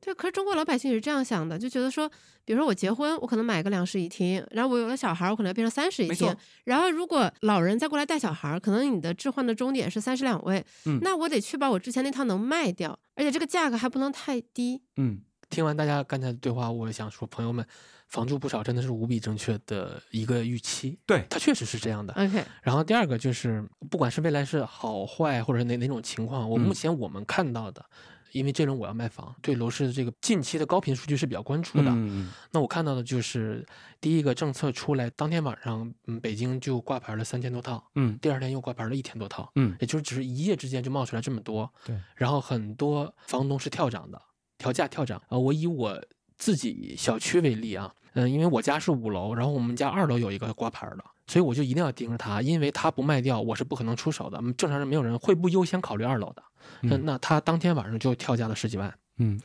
对，可是中国老百姓也是这样想的，就觉得说，比如说我结婚，我可能买个两室一厅，然后我有了小孩，我可能要变成三室一厅。然后如果老人再过来带小孩，可能你的置换的终点是三室两卫，嗯那我得确保我之前那套能卖掉，而且这个价格还不能太低。嗯，听完大家刚才的对话，我想说，朋友们，房住不少真的是无比正确的一个预期，对，它确实是这样的。OK，然后第二个就是，不管是未来是好坏，或者是哪哪种情况，我嗯目前我们看到的，因为这轮我要卖房，对楼市的这个近期的高频数据是比较关注的。嗯那我看到的就是，第一个政策出来当天晚上，嗯，北京就挂牌了三千多套，嗯第二天又挂牌了一千多套，嗯也就是只是一夜之间就冒出来这么多。对，然后很多房东是跳涨的，调价跳涨啊、我以我自己小区为例啊，嗯，因为我家是五楼，然后我们家二楼有一个挂牌的，所以我就一定要盯着它，因为它不卖掉，我是不可能出手的。嗯正常人没有人会不优先考虑二楼的，嗯嗯，那他当天晚上就跳价了十几万，嗯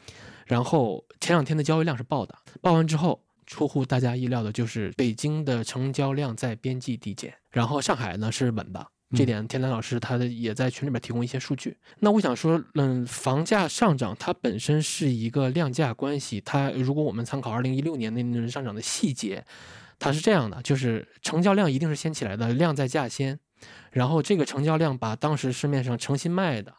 然后前两天的交易量是爆的，爆完之后，出乎大家意料的就是北京的成交量在边际递减，然后上海呢是稳的。这嗯点天南老师他的也在群里面提供一些数据。那我想说，嗯，房价上涨它本身是一个量价关系。它如果我们参考二零一六年那轮上涨的细节，它是这样的，就是成交量一定是先起来的，量在价先，然后这个成交量把当时市面上诚心卖的，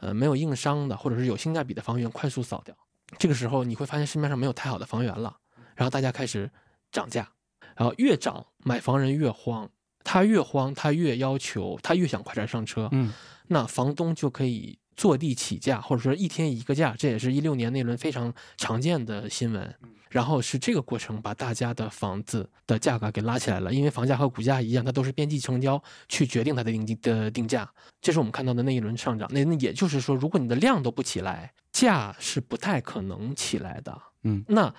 呃，没有硬伤的或者是有性价比的房源快速扫掉。这个时候你会发现市面上没有太好的房源了，然后大家开始涨价，然后越涨买房人越慌，他越慌他越要求他越想快点上车，嗯那房东就可以坐地起价，或者说一天一个价，这也是一六年那轮非常常见的新闻。然后是这个过程把大家的房子的价格给拉起来了，因为房价和股价一样，它都是边际成交去决定它的定金的定价。这是我们看到的那一轮上涨。那那也就是说，如果你的量都不起来，价是不太可能起来的。嗯，那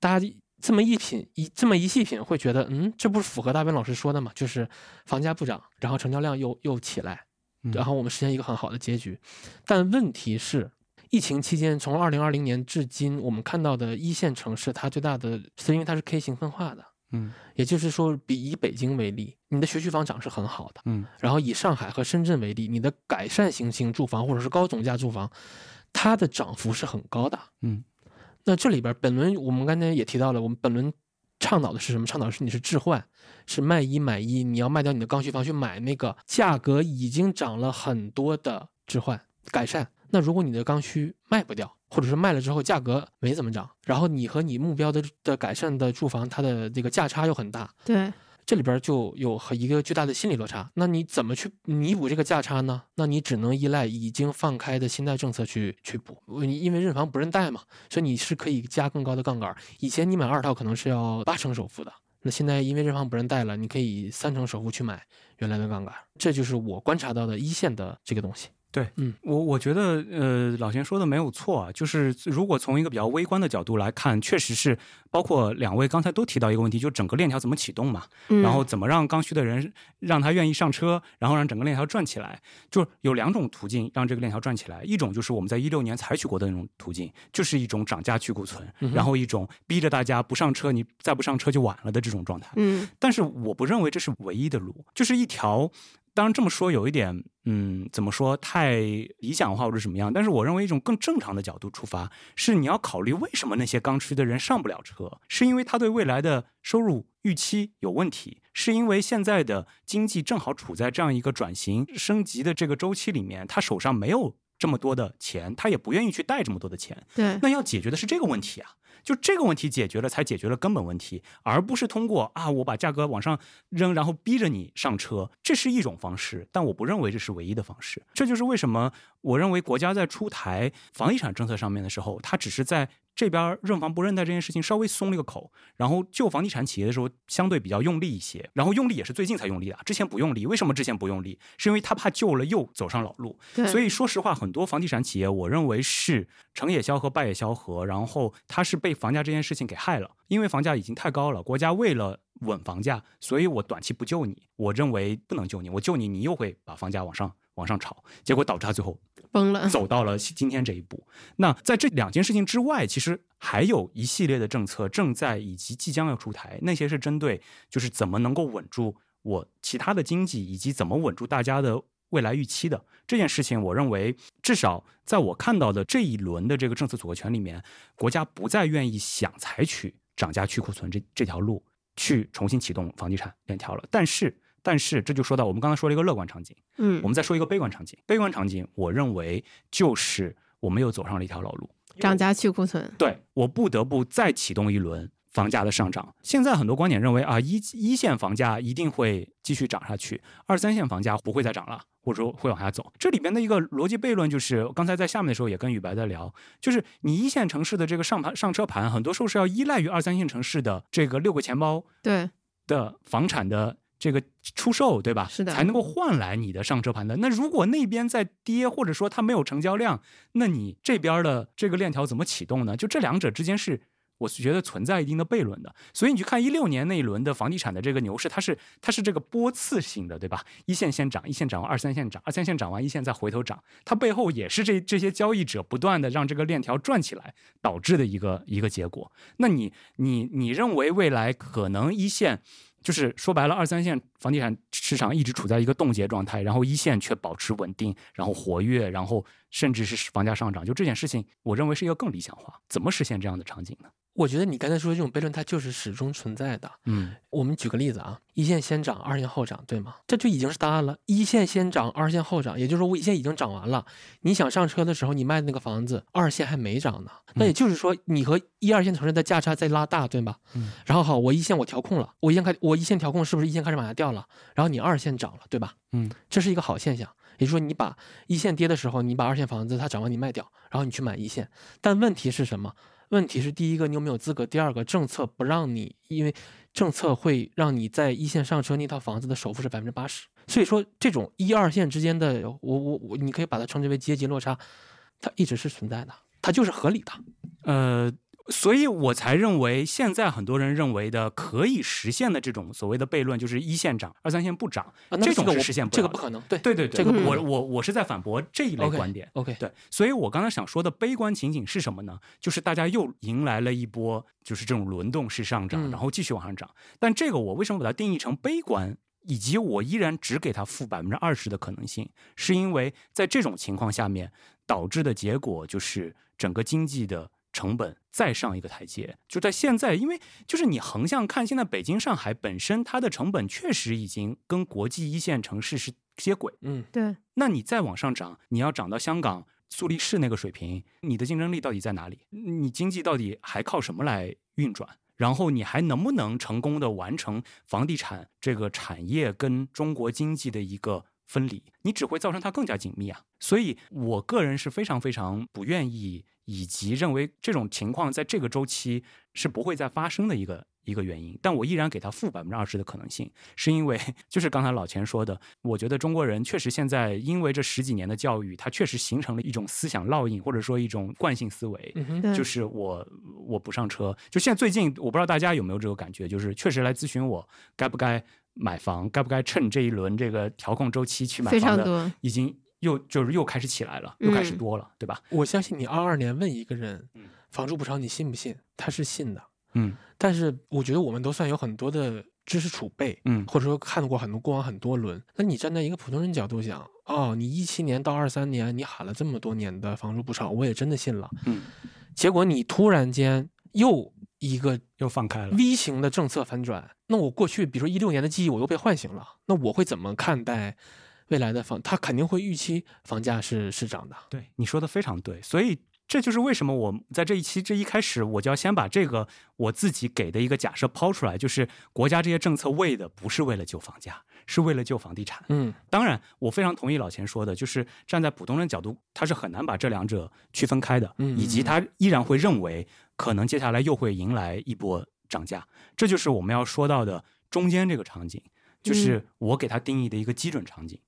大家这么一品一这么一细品，会觉得，嗯，这不是符合大斌老师说的吗？就是房价不涨，然后成交量又又起来，嗯然后我们实现一个很好的结局。但问题是，疫情期间从二零二零年至今，我们看到的一线城市，它最大的是因为它是 K 型分化的，嗯也就是说，比以北京为例，你的学区房涨是很好的。嗯然后以上海和深圳为例，你的改善型型住房或者是高总价住房，它的涨幅是很高的。嗯那这里边本轮我们刚才也提到了，我们本轮倡导的是什么？倡导的是你是置换，是卖一买一，你要卖掉你的刚需房去买那个价格已经涨了很多的置换改善。那如果你的刚需卖不掉，或者是卖了之后价格没怎么涨，然后你和你目标的的改善的住房，它的这个价差又很大，对，这里边就有和一个巨大的心理落差。那你怎么去弥补这个价差呢？那你只能依赖已经放开的信贷政策去去补。你因为认房不认贷嘛，所以你是可以加更高的杠杆。以前你买二套可能是要八成首付的，那现在因为认房不认贷了，你可以三成首付去买原来的杠杆。这就是我观察到的一线的这个东西。我我觉得，呃，老钱说的没有错啊，就是如果从一个比较微观的角度来看，确实是包括两位刚才都提到一个问题，就整个链条怎么启动嘛，嗯然后怎么让刚需的人让他愿意上车，然后让整个链条转起来，就有两种途径让这个链条转起来，一种就是我们在一六年采取过的那种途径，就是一种涨价去库存，嗯然后一种逼着大家不上车，你再不上车就晚了的这种状态。嗯但是我不认为这是唯一的路，就是一条。当然这么说有一点，嗯，怎么说太理想化或者什么样？但是我认为一种更正常的角度出发，是你要考虑为什么那些刚需的人上不了车，是因为他对未来的收入预期有问题，是因为现在的经济正好处在这样一个转型升级的这个周期里面，他手上没有这么多的钱，他也不愿意去贷这么多的钱，对，那要解决的是这个问题啊，就这个问题解决了，才解决了根本问题，而不是通过啊我把价格往上扔，然后逼着你上车，这是一种方式，但我不认为这是唯一的方式。这就是为什么我认为国家在出台房地产政策上面的时候，它只是在这边认房不认贷这件事情稍微松了一个口，然后救房地产企业的时候相对比较用力一些，然后用力也是最近才用力的啊，之前不用力。为什么之前不用力？是因为他怕救了又走上老路。所以说实话，很多房地产企业，我认为是成也萧何，败也萧何，然后他是被房价这件事情给害了，因为房价已经太高了，国家为了稳房价，所以我短期不救你，我认为不能救你，我救你，你又会把房价往上往上炒，结果导致他最后崩了。走到了今天这一步。那在这两件事情之外，其实还有一系列的政策正在以及即将要出台，那些是针对就是怎么能够稳住我其他的经济，以及怎么稳住大家的未来预期的这件事情，我认为至少在我看到的这一轮的这个政策组合拳里面，国家不再愿意想采取涨价去库存这这条路去重新启动房地产链条了。但是，但是这就说到我们刚才说了一个乐观场景，嗯我，们再说一个悲观场景。悲观场景，我认为就是我们又走上了一条老路。涨价去库存，对我不得不再启动一轮房价的上涨。现在很多观点认为啊，一一线房价一定会继续涨下去，二三线房价不会再涨了，或者说会往下走。这里边的一个逻辑悖论就是，刚才在下面的时候也跟宇白在聊，就是你一线城市的这个上盘上车盘，很多时候是要依赖于二三线城市的这个六个钱包对，的房产的这个出售，对吧？是的才能够换来你的上车盘的。那如果那边在跌，或者说它没有成交量，那你这边的这个链条怎么启动呢？就这两者之间是。我是觉得存在一定的悖论的，所以你去看一六年那一轮的房地产的这个牛市，它是它是这个波次性的，对吧？一线先涨，一线涨完，二三线涨，二三线涨完，一线再回头涨，它背后也是这这些交易者不断的让这个链条转起来导致的一个一个结果。那你你你认为未来可能一线就是说白了，二三线房地产市场一直处在一个冻结状态，然后一线却保持稳定，然后活跃，然后甚至是房价上涨，就这件事情，我认为是一个更理想化。怎么实现这样的场景呢？我觉得你刚才说的这种悖论，它就是始终存在的。嗯我们举个例子啊，一线先涨，二线后涨，对吗？这就已经是答案了。一线先涨，二线后涨，也就是说我一线已经涨完了。你想上车的时候，你卖的那个房子，二线还没涨呢。那也就是说，你和一二线城市的价差在拉大，对吧？嗯。然后好，我一线我调控了，我一线开我一线调控，是不是一线开始往下掉了？然后你二线涨了，对吧？嗯，这是一个好现象。也就是说，你把一线跌的时候，你把二线房子它涨完你卖掉，然后你去买一线。但问题是什么？问题是第一个你有没有资格，第二个政策不让你，因为政策会让你在一线上车那套房子的首付是百分之八十。所以说，这种一二线之间的，我我我，你可以把它称之为阶级落差，它一直是存在的，它就是合理的。呃，所以我才认为现在很多人认为的可以实现的这种所谓的悖论，就是一线涨，二三线不涨，啊，这种是实现不了的这个不可能。对对对对，这个我我我是在反驳这一类观点。OK，对，所以我刚才想说的悲观情景是什么呢？就是大家又迎来了一波，就是这种轮动式上涨，嗯然后继续往上涨。但这个我为什么把它定义成悲观，以及我依然只给它负百分之二十的可能性，是因为在这种情况下面导致的结果就是整个经济的。成本再上一个台阶，就在现在，因为就是你横向看，现在北京、上海本身它的成本确实已经跟国际一线城市是接轨，嗯，对，那你再往上涨，你要涨到香港、苏黎世那个水平，你的竞争力到底在哪里？你经济到底还靠什么来运转？然后你还能不能成功的完成房地产这个产业跟中国经济的一个分离？你只会造成它更加紧密啊！所以我个人是非常非常不愿意，以及认为这种情况在这个周期是不会再发生的一个一个原因。但我依然给它负百分之二十的可能性，是因为 就是刚才老钱说的，我觉得中国人确实现在因为这十几年的教育，它确实形成了一种思想烙印，或者说一种惯性思维。就是我我不上车，就现在最近我不知道大家有没有这个感觉，就是确实来咨询我该不该买房，该不该趁这一轮这个调控周期去买房的，已经又就是又开始起来了，又开始嗯多了，对吧？我相信你二二年问一个人嗯房住不炒，你信不信？他是信的。嗯但是我觉得我们都算有很多的知识储备，嗯或者说看过很多过往很多轮。那你站在一个普通人角度想，哦，你一七年到二三年，你喊了这么多年的房住不炒，我也真的信了。嗯，结果你突然间又一个又放开了。V 型的政策反转，那我过去比如说一六年的记忆我又被唤醒了，那我会怎么看待未来的房？他肯定会预期房价是是涨的。对，你说的非常对，所以这就是为什么我在这一期这一开始，我就要先把这个我自己给的一个假设抛出来，就是国家这些政策为的不是为了救房价，是为了救房地产。嗯当然，我非常同意老钱说的，就是站在普通人角度，他是很难把这两者区分开的，嗯以及他依然会认为可能接下来又会迎来一波涨价，这就是我们要说到的中间这个场景，就是我给他定义的一个基准场景。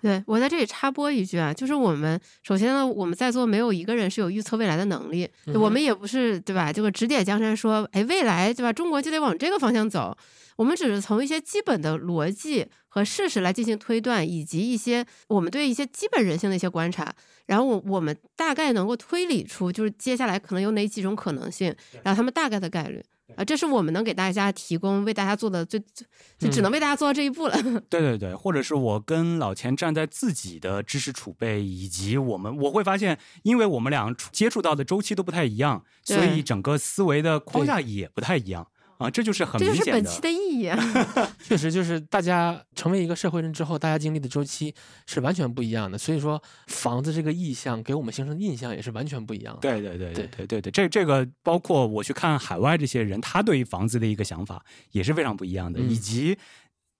对我在这里插播一句啊，就是我们首先呢，我们在座没有一个人是有预测未来的能力，嗯我们也不是对吧？这个指点江山说，哎，未来对吧？中国就得往这个方向走。我们只是从一些基本的逻辑和事实来进行推断，以及一些我们对一些基本人性的一些观察，然后我我们大概能够推理出，就是接下来可能有哪几种可能性，然后他们大概的概率。啊，这是我们能给大家提供、为大家做的最，就只能为大家做到这一步了。对对对，或者是我跟老钱站在自己的知识储备以及我们，我会发现，因为我们俩接触到的周期都不太一样，所以整个思维的框架也不太一样。啊，这就是很明显的。这就是本期的意义啊！确实，就是大家成为一个社会人之后，大家经历的周期是完全不一样的。所以说，房子这个意象给我们形成的印象也是完全不一样的。对对对对对对对，这这个包括我去看海外这些人，他对于房子的一个想法也是非常不一样的。以及，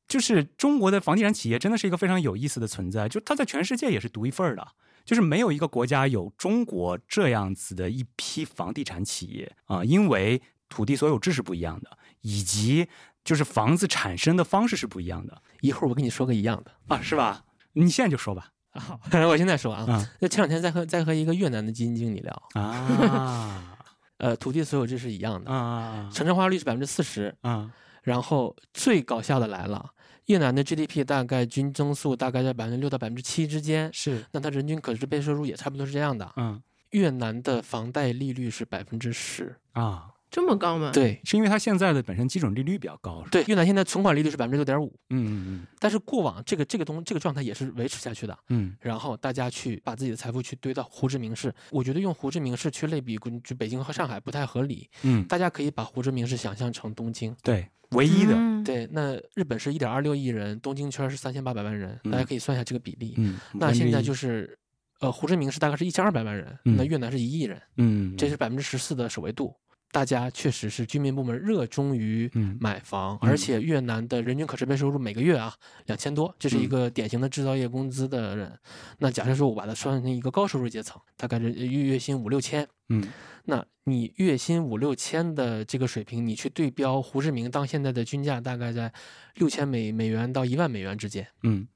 就是中国的房地产企业真的是一个非常有意思的存在，就它在全世界也是独一份儿的，就是没有一个国家有中国这样子的一批房地产企业啊，因为。土地所有制是不一样的，以及就是房子产生的方式是不一样的。一会儿我跟你说个一样的啊，是吧？你现在就说吧。好，我现在说啊。那前两天在和在和一个越南的基金经理聊啊，呃，土地所有制是一样的啊，城镇化率是百分之四十啊。然后最搞笑的来了，越南的 GDP 大概均增速大概在百分之六到百分之七之间，是。那它人均可支配收入也差不多是这样的。嗯，越南的房贷利率是百分之十啊。这么高吗？对，是因为它现在的本身基准利率比较高。对，越南现在存款利率是百分之六点五。嗯嗯嗯。但是过往这个这个东这个状态也是维持下去的。嗯。然后大家去把自己的财富去堆到胡志明市，我觉得用胡志明市去类比就北京和上海不太合理。嗯。大家可以把胡志明市想象成东京。对，唯一的。对，那日本是一点二六亿人，东京圈是三千八百万人，大家可以算一下这个比例。嗯。那现在就是，呃，胡志明市大概是一千二百万人，那越南是一亿人。嗯。这是百分之十四的首位度。大家确实是居民部门热衷于买房，而且越南的人均可支配收入每个月啊两千多，这是一个典型的制造业工资的人。那假设说我把它算成一个高收入阶层，大概是月月薪五六千，嗯，那你月薪五六千的这个水平，你去对标胡志明当现在的均价大概在六千美美元到一万美元之间，嗯，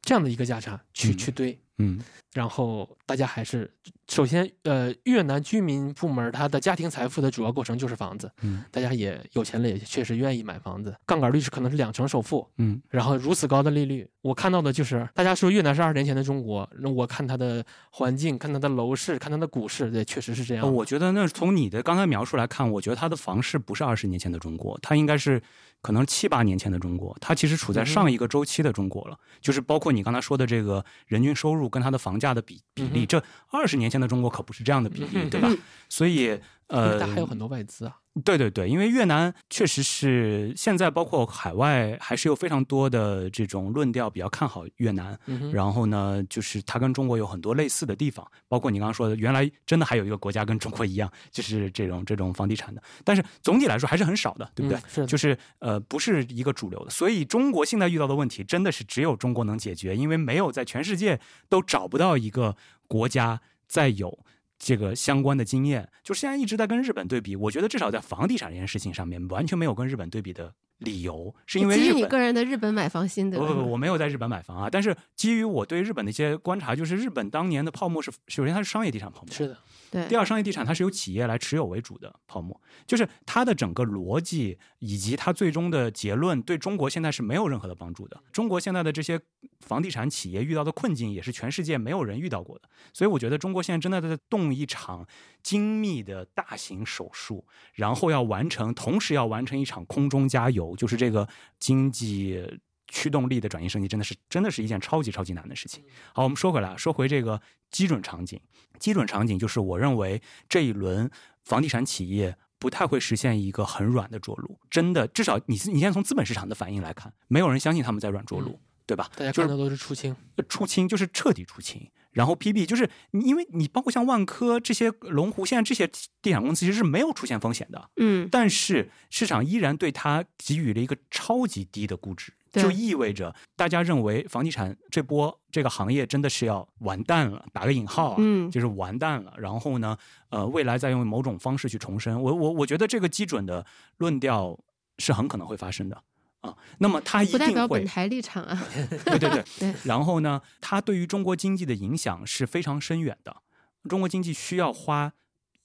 这样的一个价差去去堆。嗯，然后大家还是首先，呃，越南居民部门他的家庭财富的主要构成就是房子。嗯，大家也有钱了，也确实愿意买房子。杠杆率是可能是两成首付。嗯，然后如此高的利率，我看到的就是大家说越南是二十年前的中国，那我看它的环境，看它的楼市，看它的股市，对，确实是这样。我觉得那从你的刚才描述来看，我觉得它的房市不是二十年前的中国，它应该是。可能七八年前的中国，它其实处在上一个周期的中国了，就是包括你刚才说的这个人均收入跟它的房价的比比例，这二十年前的中国可不是这样的比例，对吧？所以，呃，它还有很多外资啊。对对对，因为越南确实是现在包括海外还是有非常多的这种论调比较看好越南，然后呢，就是它跟中国有很多类似的地方，包括你刚刚说的，原来真的还有一个国家跟中国一样，就是这种这种房地产的，但是总体来说还是很少的，对不对？是，就是呃，不是一个主流的，所以中国现在遇到的问题真的是只有中国能解决，因为没有在全世界都找不到一个国家再有。这个相关的经验，就现在一直在跟日本对比。我觉得至少在房地产这件事情上面，完全没有跟日本对比的理由，是因为基于你个人的日本买房心得。不不不，我没有在日本买房啊。但是基于我对日本的一些观察，就是日本当年的泡沫是，首先它是商业地产泡沫，是的。第二，商业地产它是由企业来持有为主的泡沫，就是它的整个逻辑以及它最终的结论，对中国现在是没有任何的帮助的。中国现在的这些房地产企业遇到的困境，也是全世界没有人遇到过的。所以，我觉得中国现在真的在动一场精密的大型手术，然后要完成，同时要完成一场空中加油，就是这个经济。驱动力的转型升级真的是真的是一件超级超级难的事情。好，我们说回来，说回这个基准场景。基准场景就是我认为这一轮房地产企业不太会实现一个很软的着陆。真的，至少你你现在从资本市场的反应来看，没有人相信他们在软着陆，对吧？大家看到都是出清，出清就是彻底出清。然后 PB 就是因为你包括像万科这些龙湖，现在这些地产公司其实是没有出现风险的。嗯，但是市场依然对它给予了一个超级低的估值。就意味着大家认为房地产这波这个行业真的是要完蛋了，打个引号啊，嗯，就是完蛋了。然后呢，呃，未来再用某种方式去重生。我我我觉得这个基准的论调是很可能会发生的啊。那么它一定会不代表本台立场啊。对对对对。然后呢，它对于中国经济的影响是非常深远的。中国经济需要花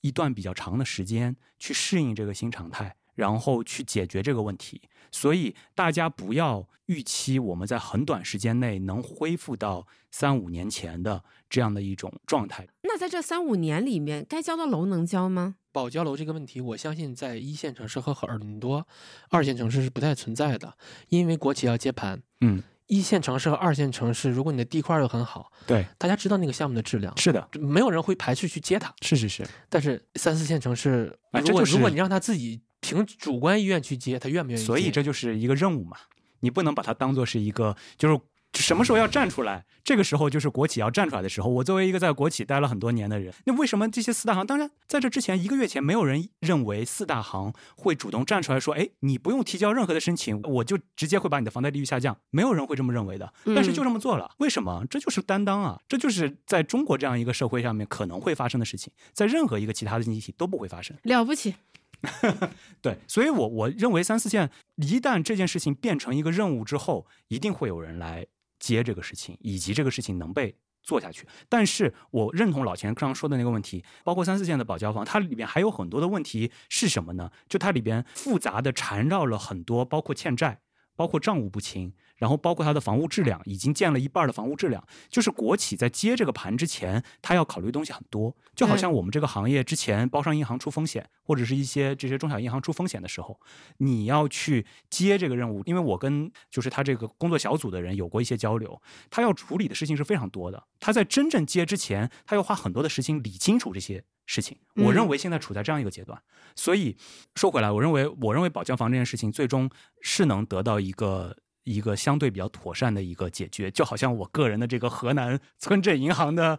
一段比较长的时间去适应这个新常态。然后去解决这个问题，所以大家不要预期我们在很短时间内能恢复到三五年前的这样的一种状态。那在这三五年里面，该交的楼能交吗？保交楼这个问题，我相信在一线城市和很多二线城市是不太存在的，因为国企要接盘。嗯，一线城市和二线城市，如果你的地块又很好，对，大家知道那个项目的质量，是的，没有人会排斥去接它。是是是，但是三四线城市，如果、啊这就是如果你让他自己凭主观意愿去接，他愿不愿意接？所以这就是一个任务嘛，你不能把它当做是一个就是。什么时候要站出来？这个时候就是国企要站出来的时候。我作为一个在国企待了很多年的人，那为什么这些四大行？当然，在这之前一个月前，没有人认为四大行会主动站出来说：“哎，你不用提交任何的申请，我就直接会把你的房贷利率下降。”没有人会这么认为的。但是就这么做了，为什么？这就是担当啊！这就是在中国这样一个社会上面可能会发生的事情，在任何一个其他的经济体都不会发生。了不起。对，所以我我认为三四线一旦这件事情变成一个任务之后，一定会有人来接这个事情，以及这个事情能被做下去。但是我认同老钱刚刚说的那个问题，包括三四线的保交房，它里边还有很多的问题是什么呢？就它里边复杂的缠绕了很多，包括欠债。包括账务不清，然后包括它的房屋质量，已经建了一半的房屋质量，就是国企在接这个盘之前，它要考虑东西很多。就好像我们这个行业之前包商银行出风险，或者是一些这些中小银行出风险的时候，你要去接这个任务，因为我跟就是他这个工作小组的人有过一些交流，他要处理的事情是非常多的。他在真正接之前，他要花很多的时间理清楚这些。事情，我认为现在处在这样一个阶段，所以说回来，我认为，我认为保交房这件事情最终是能得到一个一个相对比较妥善的一个解决，就好像我个人的这个河南村镇银行的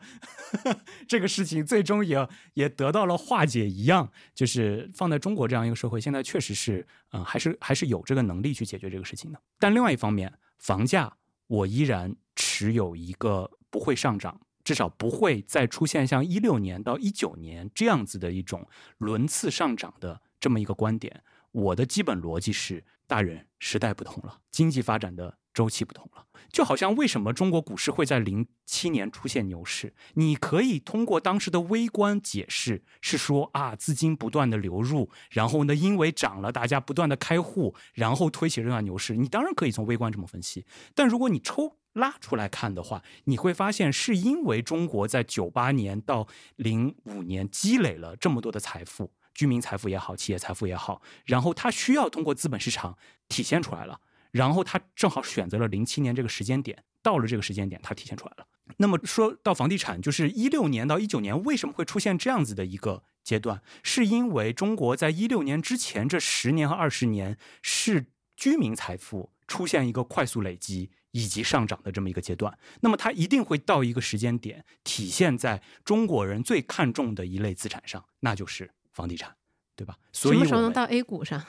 这个事情，最终也也得到了化解一样，就是放在中国这样一个社会，现在确实是，嗯，还是还是有这个能力去解决这个事情的。但另外一方面，房价我依然持有一个不会上涨。至少不会再出现像一六年到一九年这样子的一种轮次上涨的这么一个观点。我的基本逻辑是：大人，时代不同了，经济发展的周期不同了。就好像为什么中国股市会在零七年出现牛市？你可以通过当时的微观解释，是说啊，资金不断的流入，然后呢，因为涨了，大家不断的开户，然后推起这段牛市。你当然可以从微观这么分析，但如果你抽。拉出来看的话，你会发现是因为中国在九八年到零五年积累了这么多的财富，居民财富也好，企业财富也好，然后它需要通过资本市场体现出来了，然后它正好选择了零七年这个时间点，到了这个时间点，它体现出来了。那么说到房地产，就是一六年到一九年为什么会出现这样子的一个阶段，是因为中国在一六年之前这十年和二十年是居民财富出现一个快速累积。以及上涨的这么一个阶段，那么它一定会到一个时间点，体现在中国人最看重的一类资产上，那就是房地产，对吧？所以什么时候能到 A 股上？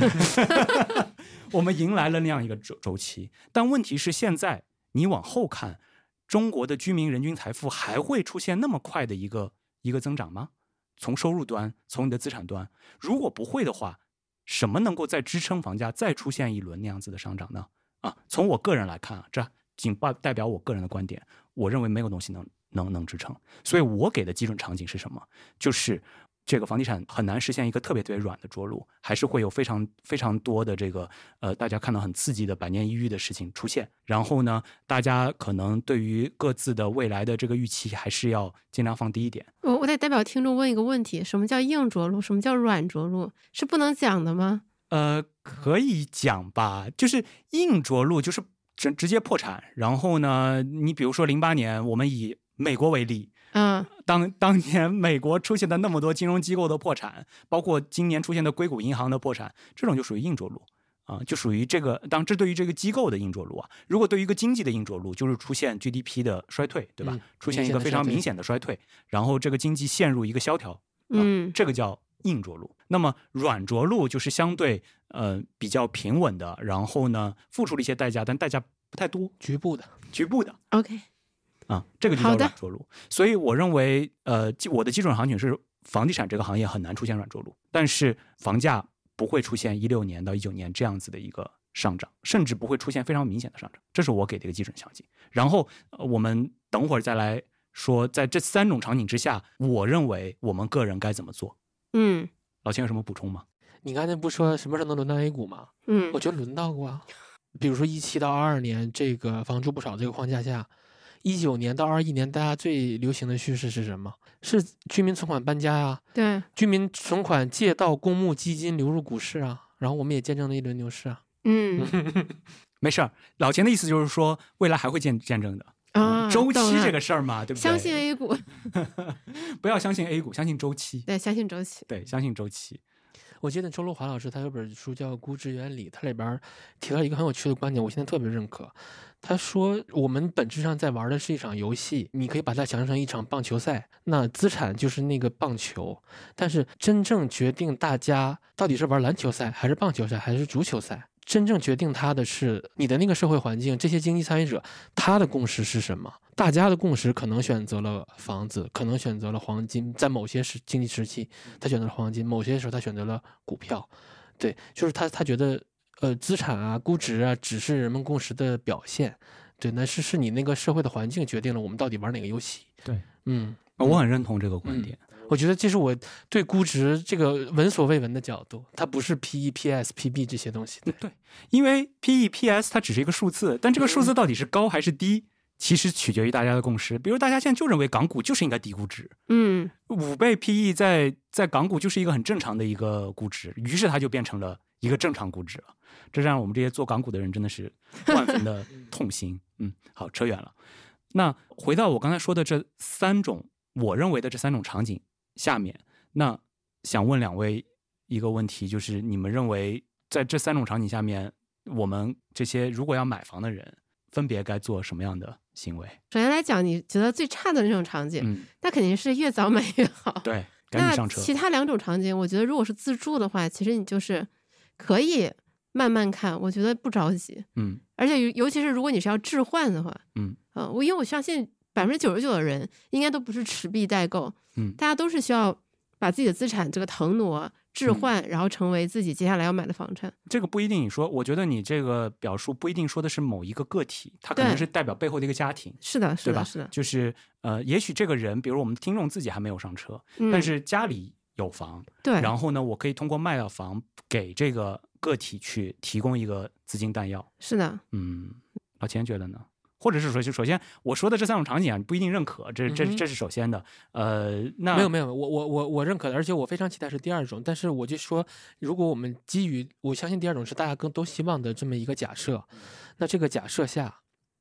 我们迎来了那样一个周周期，但问题是，现在你往后看，中国的居民人均财富还会出现那么快的一个一个增长吗？从收入端，从你的资产端，如果不会的话，什么能够再支撑房价再出现一轮那样子的上涨呢？啊，从我个人来看啊，这仅代代表我个人的观点，我认为没有东西能能能支撑，所以我给的基准场景是什么？就是这个房地产很难实现一个特别特别软的着陆，还是会有非常非常多的这个呃，大家看到很刺激的百年一遇的事情出现。然后呢，大家可能对于各自的未来的这个预期，还是要尽量放低一点。我我得代表听众问一个问题：什么叫硬着陆？什么叫软着陆？是不能讲的吗？呃，可以讲吧，就是硬着陆，就是直直接破产。然后呢，你比如说零八年，我们以美国为例，嗯，当当年美国出现的那么多金融机构的破产，包括今年出现的硅谷银行的破产，这种就属于硬着陆啊，就属于这个。当这对于这个机构的硬着陆啊，如果对于一个经济的硬着陆，就是出现 GDP 的衰退，对吧？出现一个非常明显的衰退，然后这个经济陷入一个萧条，嗯，这个叫。硬着陆，那么软着陆就是相对呃比较平稳的，然后呢付出了一些代价，但代价不太多，局部的，局部的。OK，啊，这个就叫软着陆。所以我认为，呃，我的基准行情是房地产这个行业很难出现软着陆，但是房价不会出现一六年到一九年这样子的一个上涨，甚至不会出现非常明显的上涨，这是我给的一个基准场景。然后我们等会儿再来说，在这三种场景之下，我认为我们个人该怎么做。嗯，老钱有什么补充吗？你刚才不说什么时候能轮到 A 股吗？嗯，我觉得轮到过啊。比如说一七到二二年这个房住不炒这个框架下，一九年到二一年，大家最流行的叙事是什么？是居民存款搬家呀，对，居民存款借到公募基金流入股市啊，然后我们也见证了一轮牛市啊。嗯 没事儿，老钱的意思就是说，未来还会见见证的。啊，周期这个事儿嘛，对不对？相信 A 股，不要相信 A 股，相信周期。对，相信周期。对，相信周期。我记得周路华老师他有本书叫《估值原理》，他里边提到一个很有趣的观点，我现在特别认可。他说，我们本质上在玩的是一场游戏，你可以把它想象成一场棒球赛，那资产就是那个棒球，但是真正决定大家到底是玩篮球赛，还是棒球赛，还是足球赛。真正决定它的是你的那个社会环境，这些经济参与者他的共识是什么？大家的共识可能选择了房子，可能选择了黄金，在某些时经济时期，他选择了黄金；某些时候他选择了股票。对，就是他他觉得呃资产啊、估值啊，只是人们共识的表现。对，那是是你那个社会的环境决定了我们到底玩哪个游戏。对，嗯，我很认同这个观点。我觉得这是我对估值这个闻所未闻的角度，它不是 P E、P S、P B 这些东西。对，对，因为 P E、P S 它只是一个数字，但这个数字到底是高还是低，其实取决于大家的共识。比如大家现在就认为港股就是应该低估值，嗯，五倍 P E 在在港股就是一个很正常的一个估值，于是它就变成了一个正常估值了。这让我们这些做港股的人真的是万分的 痛心。嗯，好，扯远了。那回到我刚才说的这三种，我认为的这三种场景。下面，那想问两位一个问题，就是你们认为在这三种场景下面，我们这些如果要买房的人，分别该做什么样的行为？首先来讲，你觉得最差的那种场景，嗯，那肯定是越早买越好。对，赶紧上车。其他两种场景，我觉得如果是自住的话，其实你就是可以慢慢看，我觉得不着急。嗯，而且尤其是如果你是要置换的话，嗯，呃，我因为我相信。百分之九十九的人应该都不是持币待购，嗯，大家都是需要把自己的资产这个腾挪置换，然后成为自己接下来要买的房产。这个不一定，你说，我觉得你这个表述不一定说的是某一个个体，它可能是代表背后的一个家庭。是的，是的，是的，就是呃，也许这个人，比如我们听众自己还没有上车，但是家里有房，对，然后呢，我可以通过卖掉房给这个个体去提供一个资金弹药。是的，嗯，老钱觉得呢？或者是说，就首先我说的这三种场景啊，你不一定认可，这这这是首先的。呃，那没有没有，我我我我认可的，而且我非常期待是第二种。但是我就说，如果我们基于我相信第二种是大家更都希望的这么一个假设，那这个假设下，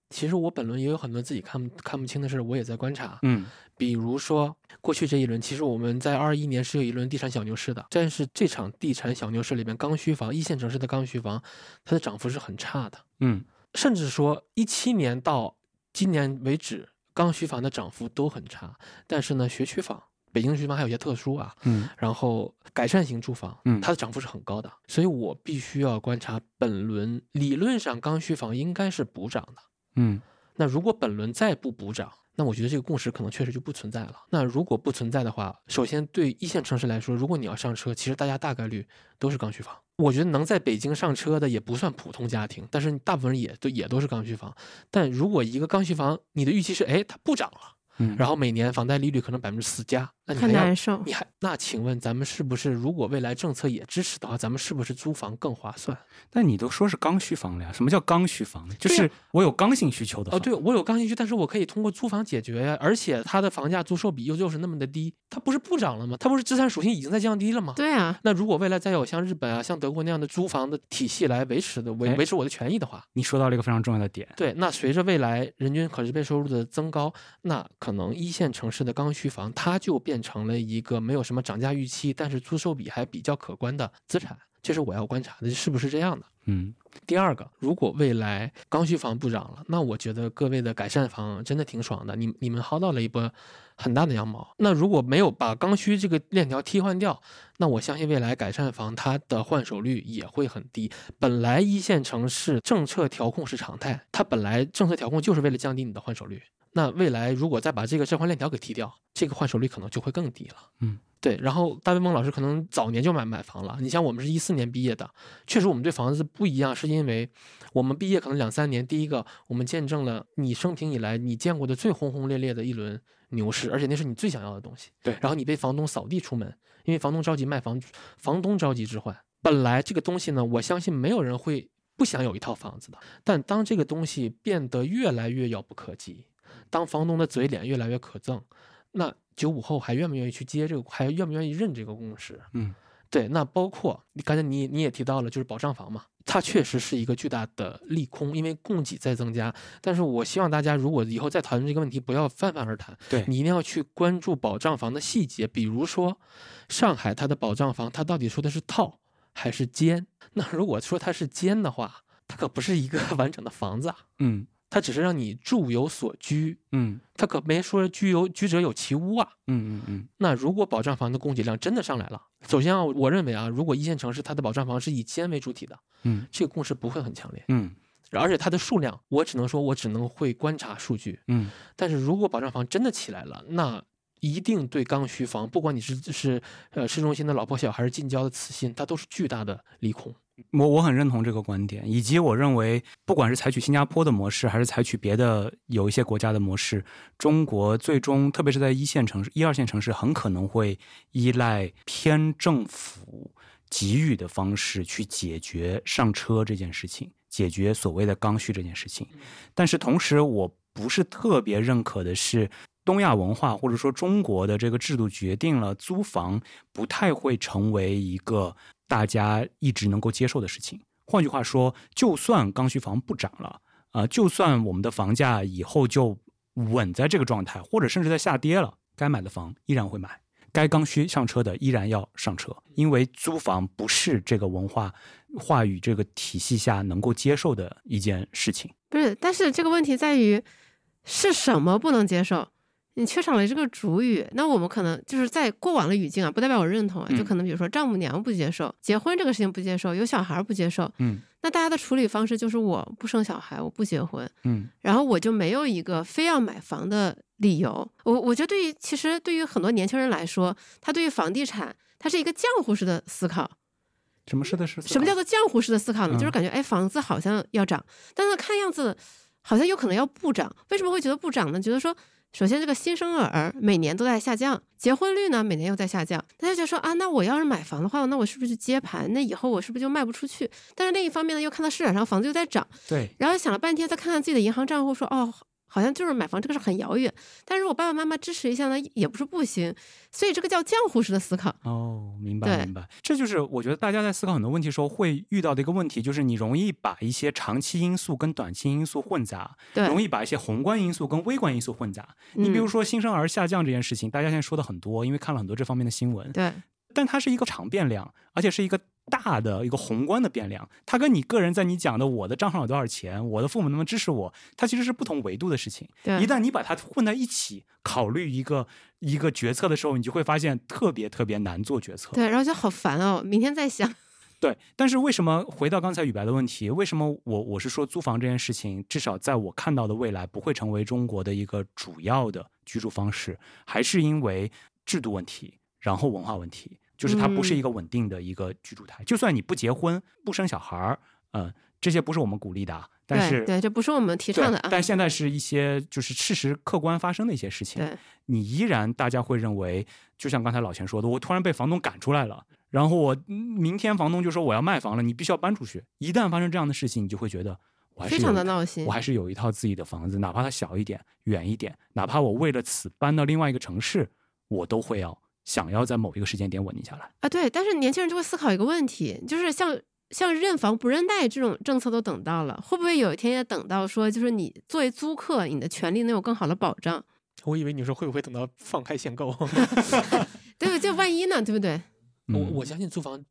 其实我本轮也有很多自己看看不清的事，我也在观察。嗯，比如说过去这一轮，其实我们在二一年是有一轮地产小牛市的，但是这场地产小牛市里边，刚需房一线城市的刚需房，它的涨幅是很差的。嗯。甚至说，一七年到今年为止，刚需房的涨幅都很差。但是呢，学区房、北京学区房还有些特殊啊，嗯，然后改善型住房，嗯，它的涨幅是很高的。所以我必须要观察本轮，理论上刚需房应该是补涨的，嗯，那如果本轮再不补涨，那我觉得这个共识可能确实就不存在了。那如果不存在的话，首先对一线城市来说，如果你要上车，其实大家大概率都是刚需房。我觉得能在北京上车的也不算普通家庭，但是大部分人也都也都是刚需房。但如果一个刚需房，你的预期是，哎，它不涨了。嗯，然后每年房贷利率可能百分之四加，那你很难受。你还那请问咱们是不是如果未来政策也支持的话，咱们是不是租房更划算？但你都说是刚需房了呀？什么叫刚需房？就是我有刚性需求的。哦，对，我有刚性需求，但是我可以通过租房解决呀。而且它的房价租售比又又是那么的低，它不是不涨了吗？它不是资产属性已经在降低了吗？对啊。那如果未来再有像日本啊、像德国那样的租房的体系来维持的维维持我的权益的话，你说到了一个非常重要的点。对，那随着未来人均可支配收入的增高，那可能一线城市的刚需房，它就变成了一个没有什么涨价预期，但是租售比还比较可观的资产。这是我要观察的，是不是这样的？嗯。第二个，如果未来刚需房不涨了，那我觉得各位的改善房真的挺爽的，你你们薅到了一波很大的羊毛。那如果没有把刚需这个链条替换掉，那我相信未来改善房它的换手率也会很低。本来一线城市政策调控是常态，它本来政策调控就是为了降低你的换手率。那未来如果再把这个置换链条给踢掉，这个换手率可能就会更低了。嗯，对。然后大卫梦老师可能早年就买买房了。你像我们是一四年毕业的，确实我们对房子不一样，是因为我们毕业可能两三年，第一个我们见证了你生平以来你见过的最轰轰烈烈的一轮牛市，而且那是你最想要的东西。对。然后你被房东扫地出门，因为房东着急卖房，房东着急置换。本来这个东西呢，我相信没有人会不想有一套房子的。但当这个东西变得越来越遥不可及。当房东的嘴脸越来越可憎，那九五后还愿不愿意去接这个，还愿不愿意认这个共识？嗯，对。那包括你刚才你你也提到了，就是保障房嘛，它确实是一个巨大的利空，因为供给在增加。但是我希望大家如果以后再讨论这个问题，不要泛泛而谈，对你一定要去关注保障房的细节，比如说上海它的保障房，它到底说的是套还是间？那如果说它是间的话，它可不是一个 完整的房子啊。嗯它只是让你住有所居，嗯它可没说居有居者有其屋啊。嗯嗯嗯那如果保障房的供给量真的上来了，首先啊，我认为啊，如果一线城市它的保障房是以间为主体的，嗯这个共识不会很强烈，嗯而且它的数量，我只能说我只能会观察数据。嗯但是如果保障房真的起来了，那一定对刚需房，不管你是是呃市中心的老破小还是近郊的次新，它都是巨大的利空。我我很认同这个观点，以及我认为，不管是采取新加坡的模式，还是采取别的有一些国家的模式，中国最终，特别是在一线城市、一二线城市，很可能会依赖偏政府给予的方式去解决上车这件事情，解决所谓的刚需这件事情。但是同时，我不是特别认可的是。东亚文化或者说中国的这个制度决定了租房不太会成为一个大家一直能够接受的事情。换句话说，就算刚需房不涨了，啊、就算我们的房价以后就稳在这个状态，或者甚至在下跌了，该买的房依然会买，该刚需上车的依然要上车，因为租房不是这个文化话语这个体系下能够接受的一件事情。不是，但是这个问题在于是什么不能接受？你缺少了这个主语，那我们可能就是在过往的语境啊，不代表我认同啊，嗯就可能比如说丈母娘不接受，结婚这个事情不接受，有小孩不接受，嗯那大家的处理方式就是我不生小孩，我不结婚，嗯然后我就没有一个非要买房的理由。我我觉得对于其实对于很多年轻人来说，他对于房地产，它是一个浆糊式的思考。什么是的是什么叫做浆糊式的思考呢？嗯就是感觉哎，房子好像要涨，但是看样子好像有可能要不涨。为什么会觉得不涨呢？觉得说，首先这个新生儿每年都在下降，结婚率呢每年又在下降，大家就说啊，那我要是买房的话，那我是不是就接盘？那以后我是不是就卖不出去？但是另一方面呢，又看到市场上房子又在涨，对然后想了半天，再看看自己的银行账户，说哦。好像就是买房这个事很遥远，但是我爸爸妈妈支持一下呢，也不是不行，所以这个叫浆糊式的思考。哦，明白明白，这就是我觉得大家在思考很多问题的时候会遇到的一个问题，就是你容易把一些长期因素跟短期因素混杂，对，容易把一些宏观因素跟微观因素混杂。你比如嗯。说新生儿下降这件事情，大家现在说的很多，因为看了很多这方面的新闻，对。但它是一个常变量，而且是一个大的一个宏观的变量。它跟你个人在你讲的我的账上有多少钱，我的父母能不能支持我，它其实是不同维度的事情。对，一旦你把它混在一起考虑一个一个决策的时候，你就会发现特别特别难做决策。对，然后就好烦哦，明天再想。对，但是为什么回到刚才宇白的问题？为什么我我是说租房这件事情，至少在我看到的未来不会成为中国的一个主要的居住方式，还是因为制度问题，然后文化问题，就是它不是一个稳定的一个居住态。就算你不结婚、不生小孩儿，呃，这些不是我们鼓励的啊，但是对对，这不是我们提倡的啊。但现在是一些就是事实客观发生的一些事情。对你依然大家会认为，就像刚才老钱说的，我突然被房东赶出来了，然后我嗯明天房东就说我要卖房了，你必须要搬出去。一旦发生这样的事情，你就会觉得我还是非常的闹心我。还是有一套自己的房子，哪怕它小一点、远一点，哪怕我为了此搬到另外一个城市，我都会要想要在某一个时间点稳定下来。啊，对，但是年轻人就会思考一个问题，就是像像认房不认贷这种政策都等到了，会不会有一天也等到说，就是你作为租客，你的权利能有更好的保障？我以为你说会不会等到放开限购？对 不对？就万一呢，对不对？我嗯我相信租房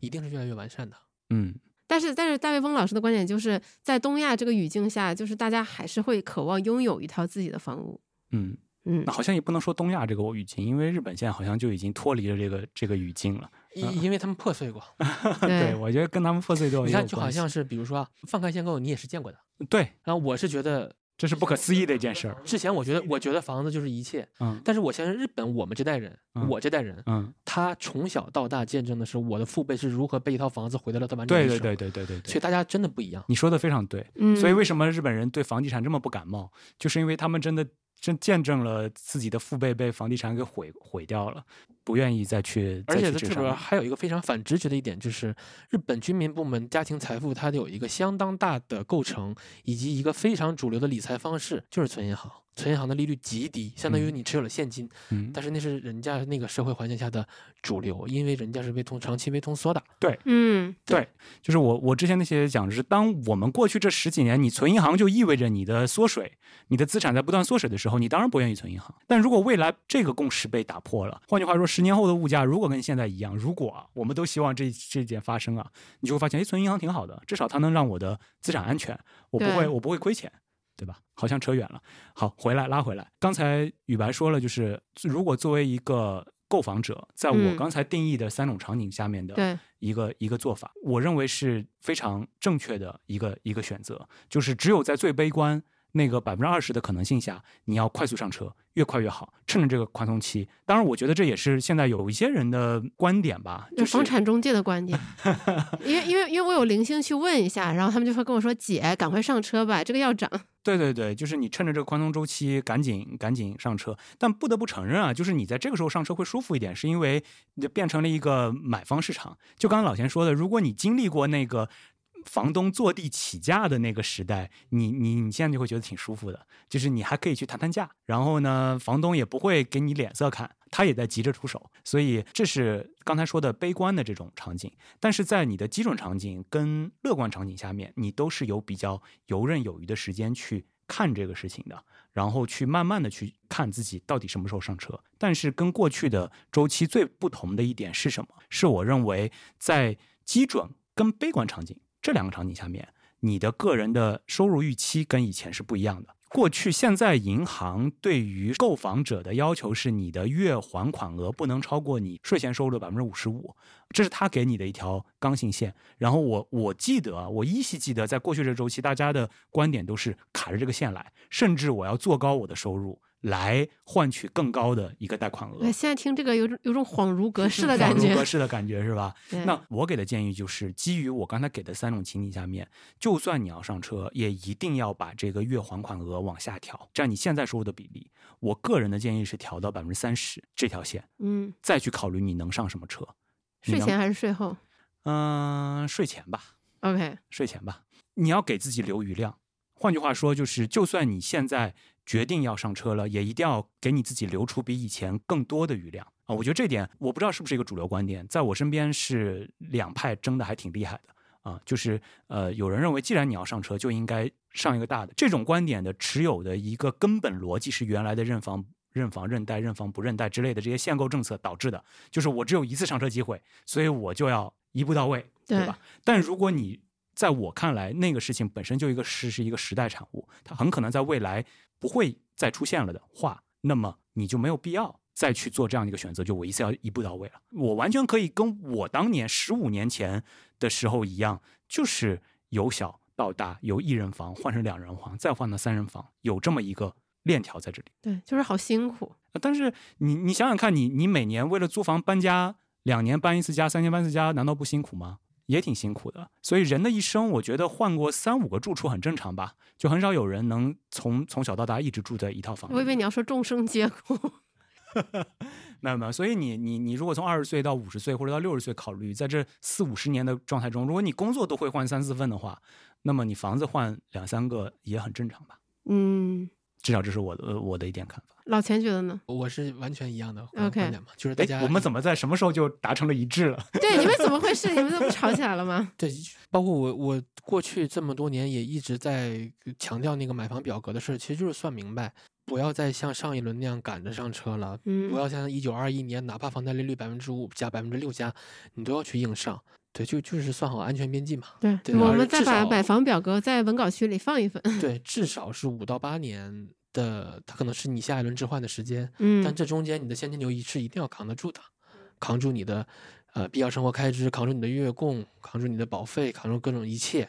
一定是越来越完善的。嗯但是，但是大卫峰老师的观点就是在东亚这个语境下，就是大家还是会渴望拥有一套自己的房屋。嗯，嗯那，好像也不能说东亚这个语境，因为日本现在好像就已经脱离了这个这个语境了。因因为他们破碎过，对，我觉得跟他们破碎都有你看就好像是比如说啊，放开限购，你也是见过的。对，然后我是觉得这是不可思议的一件事儿。之前我觉得我觉得房子就是一切，嗯但是我相信日本我们这代人，嗯我这代人，嗯，他从小到大见证的是我的父辈是如何被一套房子毁掉了他完整的一生。对对对对对对对，所以大家真的不一样。你说的非常对。嗯，所以为什么日本人对房地产这么不感冒，就是因为他们真的真见证了自己的父辈被房地产给毁毁掉了。不愿意再去而且在这边去置上了还有一个非常反直觉的一点，就是日本居民部门家庭财富它有一个相当大的构成，以及一个非常主流的理财方式，就是存银行。存银行的利率极低，相当于嗯你持有了现金，嗯，但是那是人家那个社会环境下的主流，因为人家是被通长期被通缩的。对嗯，对，就是我我之前那些讲的是，当我们过去这十几年，你存银行就意味着你的缩水，你的资产在不断缩水的时候，你当然不愿意存银行。但如果未来这个共识被打破了，换句话说，十年后的物价如果跟现在一样，如果啊我们都希望这这件发生啊，你就会发现，哎，存银行挺好的，至少它能让我的资产安全，我不会我不会亏钱。对吧？好像扯远了。好，回来拉回来。刚才宇白说了，就是如果作为一个购房者，在我嗯刚才定义的三种场景下面的对，一个一个做法，我认为是非常正确的一个一个选择，就是只有在最悲观那个百分之二十的可能性下，你要快速上车，越快越好，趁着这个宽松期。当然，我觉得这也是现在有一些人的观点吧，就就是房产中介的观点，因为因为因为我有零星去问一下，然后他们就会跟我说：“姐，赶快上车吧，这个要涨。对对对，就是你趁着这个宽松周期，赶紧赶紧上车。但不得不承认啊，就是你在这个时候上车会舒服一点，是因为你就变成了一个买方市场。就刚刚老钱说的，如果你经历过那个房东坐地起价的那个时代，你你你现在就会觉得挺舒服的，就是你还可以去谈谈价，然后呢，房东也不会给你脸色看，他也在急着出手，所以这是刚才说的悲观的这种场景。但是在你的基准场景跟乐观场景下面，你都是有比较游刃有余的时间去看这个事情的，然后去慢慢的去看自己到底什么时候上车。但是跟过去的周期最不同的一点是什么？是我认为在基准跟悲观场景这两个场景下面，你的个人的收入预期跟以前是不一样的。过去、现在银行对于购房者的要求是，你的月还款额不能超过你税前收入的百分之五十五，这是他给你的一条刚性线。然后我我记得啊，我依稀记得，在过去这周期，大家的观点都是卡着这个线来，甚至我要做高我的收入来换取更高的一个贷款额哎，。现在听这个有种有种恍如隔世的感觉恍如隔。世的感觉是吧？那我给的建议就是，基于我刚才给的三种情景下面，就算你要上车，也一定要把这个月还款额往下调，占你现在收入的比例。我个人的建议是调到百分之三十这条线，嗯，再去考虑你能上什么车。你能税前还是税后嗯、税前吧，？OK，税前吧，你要给自己留余量。换句话说，就是就算你现在决定要上车了，也一定要给你自己留出比以前更多的余量啊！我觉得这点我不知道是不是一个主流观点，在我身边是两派争的还挺厉害的啊。就是呃，有人认为既然你要上车，就应该上一个大的。这种观点的持有的一个根本逻辑是原来的认房。认房认贷、认房不认贷之类的这些限购政策导致的，就是我只有一次上车机会，所以我就要一步到位，对对吧？但如果你在我看来，那个事情本身就一个是是一个时代产物，它很可能在未来不会再出现了的话，那么你就没有必要再去做这样一个选择，就我一次要一步到位了。我完全可以跟我当年十五年前的时候一样，就是由小到大，由一人房换成两人房，再换到三人房，有这么一个链条在这里。对，就是好辛苦。呃但是你你想想看你，你每年为了租房搬家，两年搬一次家，三年搬一次家，难道不辛苦吗？也挺辛苦的。所以人的一生，我觉得换过三五个住处很正常吧，就很少有人能从从小到大一直住在一套房里。我以为你要说众生皆苦。没有没有，所以你你你如果从二十岁到五十岁或者到六十岁考虑，在这四五十年的状态中，如果你工作都会换三四份的话，那么你房子换两三个也很正常吧？嗯，至少这是我的呃我的一点看法。老钱觉得呢？我是完全一样的 OK 观点嘛，就是大家哎，我们怎么在什么时候就达成了一致了？对，你们怎么回事？你们怎么吵起来了吗？对，包括我，我过去这么多年也一直在强调那个买房表格的事儿，其实就是算明白，不要再像上一轮那样赶着上车了，嗯不要像一九二一年，哪怕房贷利率百分之五加、百分之六加，你都要去硬上。对，就就是算好安全边际嘛。对，对我们再把买房表格在文稿区里放一份。对，至少是五到八年的，它可能是你下一轮置换的时间，嗯但这中间你的现金流是一定要扛得住的，扛住你的呃必要生活开支，扛住你的月供，扛住你的保费，扛住各种一切，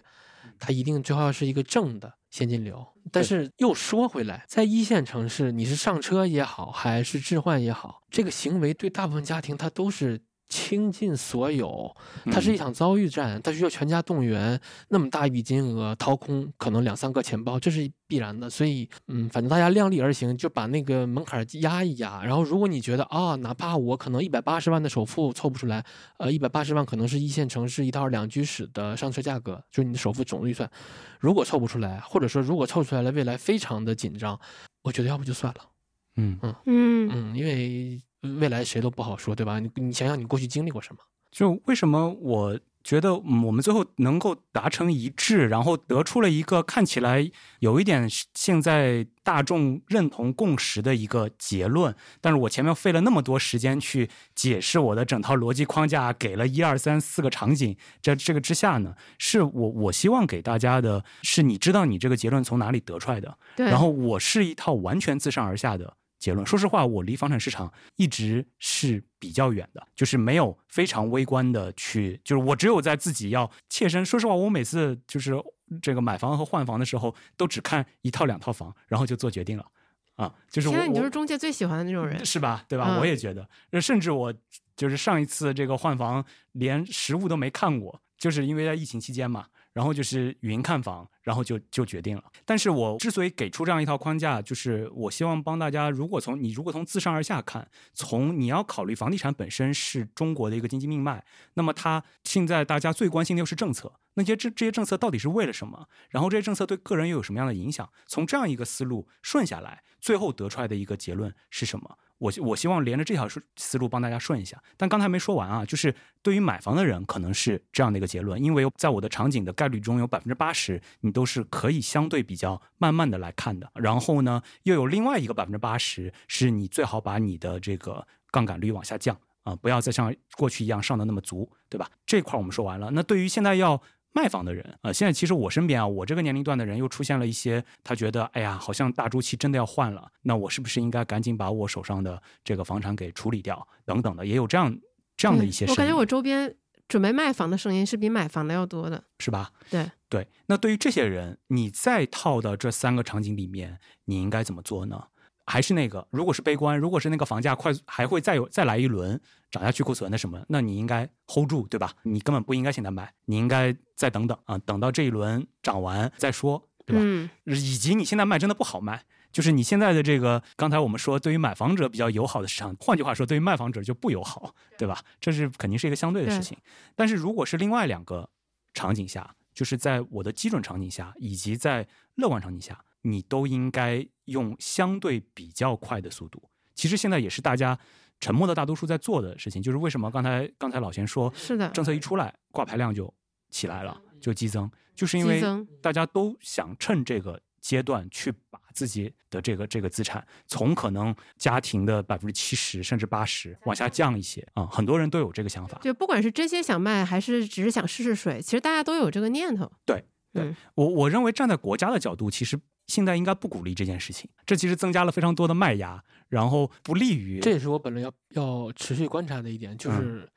它一定最后要是一个正的现金流。但是又说回来，在一线城市，你是上车也好，还是置换也好，这个行为对大部分家庭它都是倾尽所有，它是一场遭遇战，它需要全家动员，那么大一笔金额，掏空可能两三个钱包，这是必然的。所以，嗯，反正大家量力而行，就把那个门槛压一压。然后，如果你觉得啊，哪怕我可能一百八十万的首付凑不出来，呃，一百八十万可能是一线城市一套两居室的上车价格，就是你的首付总预算，如果凑不出来，或者说如果凑出来了，未来非常的紧张，我觉得要不就算了。嗯嗯嗯，因为。未来谁都不好说，对吧？你你想想，你过去经历过什么？就为什么我觉得我们最后能够达成一致，然后得出了一个看起来有一点现在大众认同共识的一个结论？但是我前面费了那么多时间去解释我的整套逻辑框架，给了一二三四个场景，在这个之下呢，是我我希望给大家的是，你知道你这个结论从哪里得出来的？对。然后我是一套完全自上而下的。结论，说实话，我离房产市场一直是比较远的，就是没有非常微观的去，就是我只有在自己要切身。说实话，我每次就是这个买房和换房的时候，都只看一套两套房，然后就做决定了啊。就是我，你就是中介最喜欢的那种人，是吧？对吧？我也觉得，甚至我就是上一次这个换房，连实物都没看过，就是因为在疫情期间嘛。然后就是云看房，然后就就决定了。但是我之所以给出这样一套框架，就是我希望帮大家，如果从你如果从自上而下看，从你要考虑房地产本身是中国的一个经济命脉，那么它现在大家最关心的又是政策，那些这这些政策到底是为了什么？然后这些政策对个人又有什么样的影响？从这样一个思路顺下来，最后得出来的一个结论是什么？我我希望连着这条思路帮大家顺一下，但刚才没说完啊，就是对于买房的人可能是这样的一个结论，因为在我的场景的概率中有百分之八十你都是可以相对比较慢慢的来看的，然后呢又有另外一个百分之八十是你最好把你的这个杠杆率往下降啊，不要再像过去一样上的那么足，对吧？这块我们说完了，那对于现在要。卖房的人啊，现在其实我身边啊，我这个年龄段的人又出现了一些，他觉得，哎呀，好像大周期真的要换了，那我是不是应该赶紧把我手上的这个房产给处理掉？等等的，也有这样这样的一些。我感觉我周边准备卖房的声音是比买房的要多的，是吧？对对。那对于这些人，你再套到这三个场景里面，你应该怎么做呢？还是那个，如果是悲观，如果是那个房价快还会再有再来一轮涨价去库存的什么，那你应该 hold 住，对吧？你根本不应该现在买，你应该再等等啊，等到这一轮涨完再说，对吧？嗯。以及你现在卖真的不好卖，就是你现在的这个，刚才我们说对于买房者比较友好的市场，换句话说，对于卖房者就不友好，对吧？这是肯定是一个相对的事情。但是如果是另外两个场景下，就是在我的基准场景下，以及在乐观场景下。你都应该用相对比较快的速度。其实现在也是大家沉默的大多数在做的事情。就是为什么刚才刚才老钱说，是的，政策一出来，挂牌量就起来了，就激增，就是因为大家都想趁这个阶段去把自己的这个这个资产从可能家庭的百分之七十甚至八十往下降一些啊。很多人都有这个想法。就不管是真心想卖，还是只是想试试水，其实大家都有这个念头。对，对我我认为站在国家的角度，其实。现在应该不鼓励这件事情，这其实增加了非常多的卖压，然后不利于。这也是我本来要要持续观察的一点，就是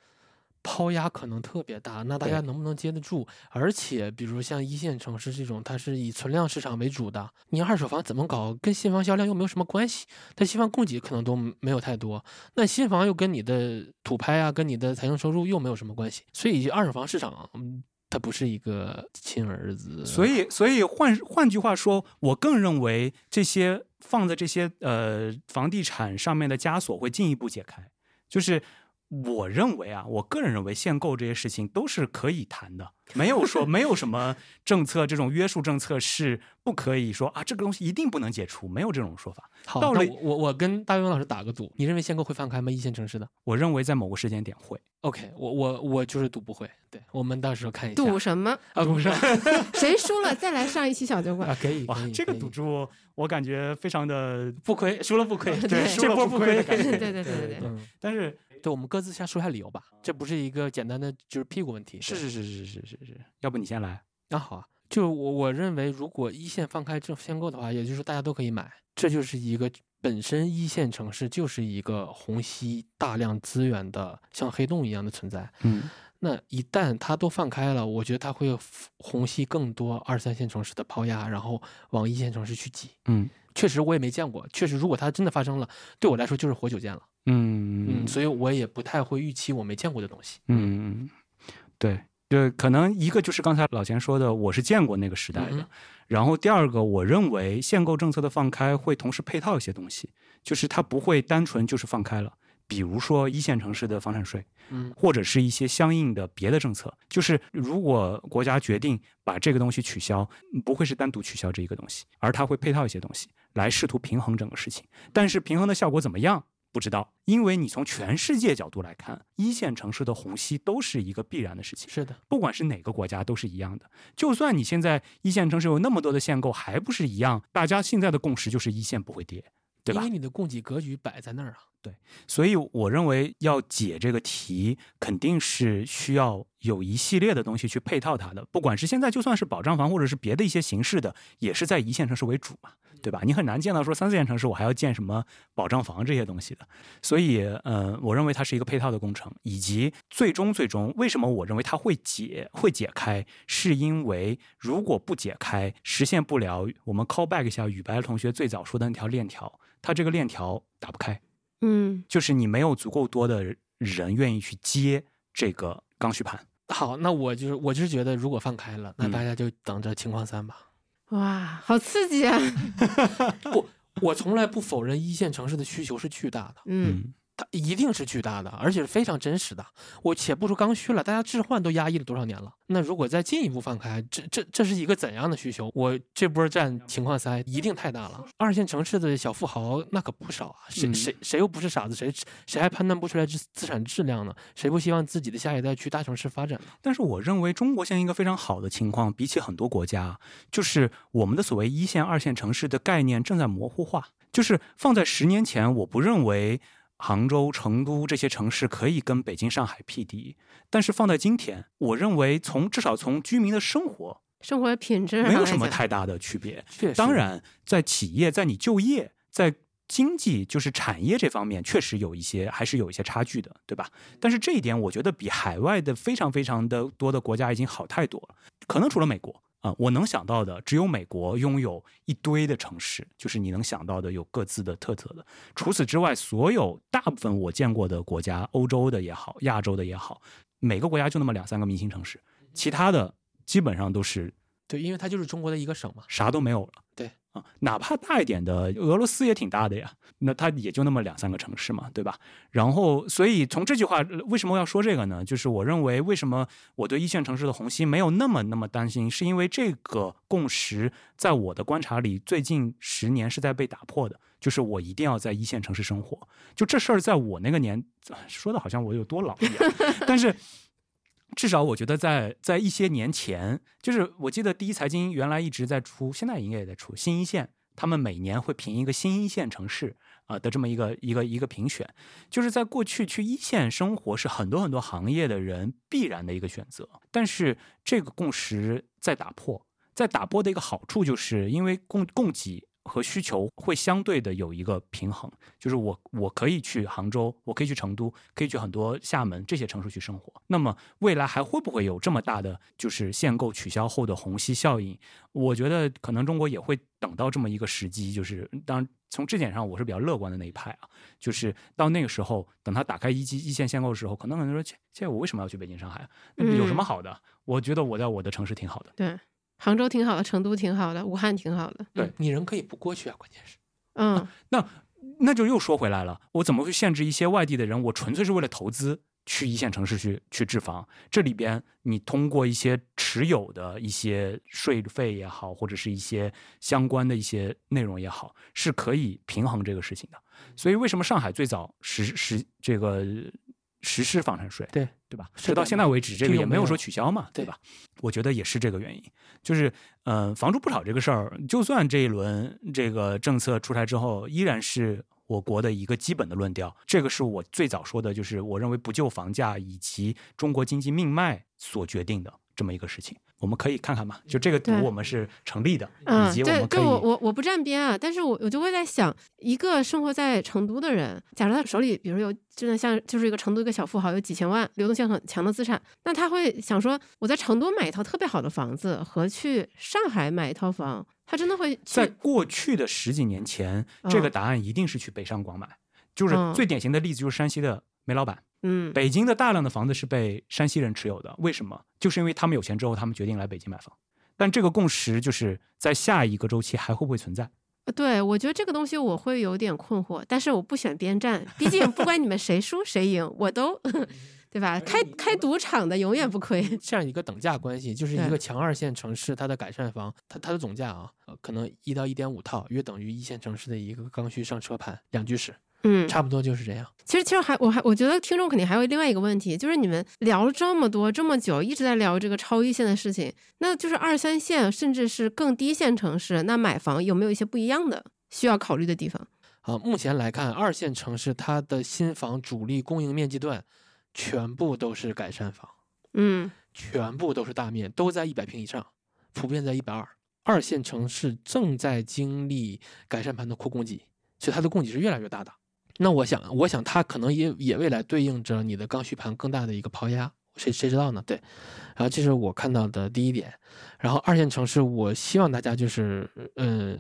抛压可能特别大，那大家能不能接得住？而且，比如像一线城市这种，它是以存量市场为主的，你二手房怎么搞？跟新房销量又没有什么关系，它新房供给可能都没有太多，那新房又跟你的土拍啊，跟你的财政收入又没有什么关系，所以二手房市场。它不是一个亲儿子，所以，所以换换句话说，我更认为这些放在这些呃房地产上面的枷锁会进一步解开，就是。我认为啊，我个人认为限购这些事情都是可以谈的，没有说没有什么政策这种约束政策是不可以说啊，这个东西一定不能解除，没有这种说法。好，那我我跟大勇老师打个赌，你认为限购会放开吗？一线城市的，我认为在某个时间点会。OK，我我我就是赌不会。对，我们到时候看一下。赌什么啊？赌上 谁输了再来上一期小酒馆啊？可以，这个赌注我感觉非常的不亏，输了不亏，对，这波不亏。对对对对对。但是。对，我们各自先说下理由吧，这不是一个简单的就是屁股问题。是是是是是是是，要不你先来？那好啊，就我我认为，如果一线放开这限购的话，也就是大家都可以买，这就是一个本身一线城市就是一个虹吸大量资源的像黑洞一样的存在。嗯，那一旦它都放开了，我觉得它会虹吸更多二三线城市的抛压，然后往一线城市去挤。嗯，确实我也没见过。确实，如果它真的发生了，对我来说就是活久见了。嗯嗯，所以我也不太会预期我没见过的东西。嗯，对，就可能一个就是刚才老钱说的，我是见过那个时代的。嗯然后第二个，我认为限购政策的放开会同时配套一些东西，就是它不会单纯就是放开了。比如说一线城市的房产税，嗯或者是一些相应的别的政策，就是如果国家决定把这个东西取消，不会是单独取消这一个东西，而它会配套一些东西来试图平衡整个事情。但是平衡的效果怎么样？不知道，因为你从全世界角度来看，一线城市的虹吸都是一个必然的事情。是的，不管是哪个国家都是一样的。就算你现在一线城市有那么多的限购，还不是一样？大家现在的共识就是一线不会跌，对吧因为？你的供给格局摆在那儿啊。所以我认为要解这个题，肯定是需要有一系列的东西去配套它的。不管是现在就算是保障房，或者是别的一些形式的，也是在一线城市为主嘛，对吧？你很难见到说三四线城市我还要建什么保障房这些东西的。所以，呃，我认为它是一个配套的工程，以及最终最终为什么我认为它会解会解开，是因为如果不解开，实现不了我们 call back 一下宇白同学最早说的那条链条，它这个链条打不开。嗯就是你没有足够多的人愿意去接这个刚需盘。好，那我就是我就是觉得，如果放开了，那嗯大家就等着情况三吧。哇，好刺激啊！不，我从来不否认一线城市的需求是巨大的，嗯它一定是巨大的，而且是非常真实的。我且不说刚需了，大家置换都压抑了多少年了？那如果再进一步放开，这这这是一个怎样的需求？我这波占情况三一定太大了。二线城市的小富豪那可不少啊，谁嗯谁谁又不是傻子？谁谁还判断不出来资资产质量呢？谁不希望自己的下一代去大城市发展呢？但是我认为中国现在一个非常好的情况，比起很多国家，就是我们的所谓一线、二线城市的概念正在模糊化。就是放在十年前，我不认为杭州、成都这些城市可以跟北京、上海匹敌，但是放在今天，我认为从至少从居民的生活生活的品质没有什么太大的区别。当然，在企业，在你就业，在经济就是产业这方面，确实有一些还是有一些差距的，对吧？但是这一点，我觉得比海外的非常非常的多的国家已经好太多了。可能除了美国啊、我能想到的只有美国拥有一堆的城市，就是你能想到的有各自的特色的。除此之外，所有大部分我见过的国家，欧洲的也好，亚洲的也好，每个国家就那么两三个明星城市，其他的基本上都是对，因为它就是中国的一个省嘛。啥都没有了。对啊，哪怕大一点的，俄罗斯也挺大的呀，那它也就那么两三个城市嘛，对吧？然后，所以从这句话为什么要说这个呢？就是我认为，为什么我对一线城市的虹吸没有那么那么担心，是因为这个共识在我的观察里，最近十年是在被打破的。就是我一定要在一线城市生活，就这事儿，在我那个年说的好像我有多老一样，但是至少我觉得在在一些年前，就是我记得第一财经原来一直在出，现在应该也在出新一线，他们每年会评一个新一线城市啊、的这么一个一个一个评选，就是在过去去一线生活是很多很多行业的人必然的一个选择，但是这个共识在打破，在打破的一个好处就是因为供供给。和需求会相对的有一个平衡，就是我我可以去杭州，我可以去成都，可以去很多厦门这些城市去生活。那么未来还会不会有这么大的就是限购取消后的虹吸效应？我觉得可能中国也会等到这么一个时机，就是当然从这点上我是比较乐观的那一派啊，就是到那个时候，等他打开一级一线限购的时候，可能很多人说，切切我为什么要去北京、上海有什么好的？我觉得我在我的城市挺好的。对，杭州挺好的，成都挺好的，武汉挺好的。对嗯你人可以不过去啊，关键是。嗯，那那就又说回来了，我怎么会限制一些外地的人？我纯粹是为了投资去一线城市去去置房。这里边你通过一些持有的一些税费也好，或者是一些相关的一些内容也好，是可以平衡这个事情的。所以为什么上海最早实实这个实施房产税？对对吧？直到现在为止，这个也没有说取消嘛，对对吧？我觉得也是这个原因，就是呃，房住不炒这个事儿，就算这一轮这个政策出台之后，依然是我国的一个基本的论调。这个是我最早说的，就是我认为不救房价以及中国经济命脉所决定的这么一个事情。我们可以看看嘛，就这个赌对我们是成立的，嗯，以及我们可以我我我不站边啊，但是我我就会在想，一个生活在成都的人，假如他手里比如有真的像就是一个成都一个小富豪，有几千万流动性很强的资产，那他会想说，我在成都买一套特别好的房子和去上海买一套房，他他真的会在过去的十几年前，这个答案一定是去北上广买，就是最典型的例子就是山西的煤老板。嗯，北京的大量的房子是被山西人持有的，为什么？就是因为他们有钱之后，他们决定来北京买房。但这个共识就是在下一个周期还会不会存在？对，我觉得这个东西我会有点困惑，但是我不选边站，毕竟不管你们谁输谁赢，我都，对吧？开开赌场的永远不亏。这样一个等价关系，就是一个强二线城市它的改善房，它它的总价啊，可能一到一点五套，约等于一线城市的一个刚需上车盘，两居室。嗯，差不多就是这样。其实，其实还我还我觉得听众肯定还有另外一个问题，就是你们聊了这么多这么久，一直在聊这个超一线的事情，那就是二三线甚至是更低线城市，那买房有没有一些不一样的需要考虑的地方？啊，目前来看，二线城市它的新房主力供应面积段全部都是改善房，嗯，全部都是大面，都在一百平以上，普遍在一百二。二线城市正在经历改善盘的扩供给，所以它的供给是越来越大的。那我想，我想它可能也也未来对应着你的刚需盘更大的一个抛压，谁谁知道呢？对，然后这是我看到的第一点。然后二线城市，我希望大家就是，嗯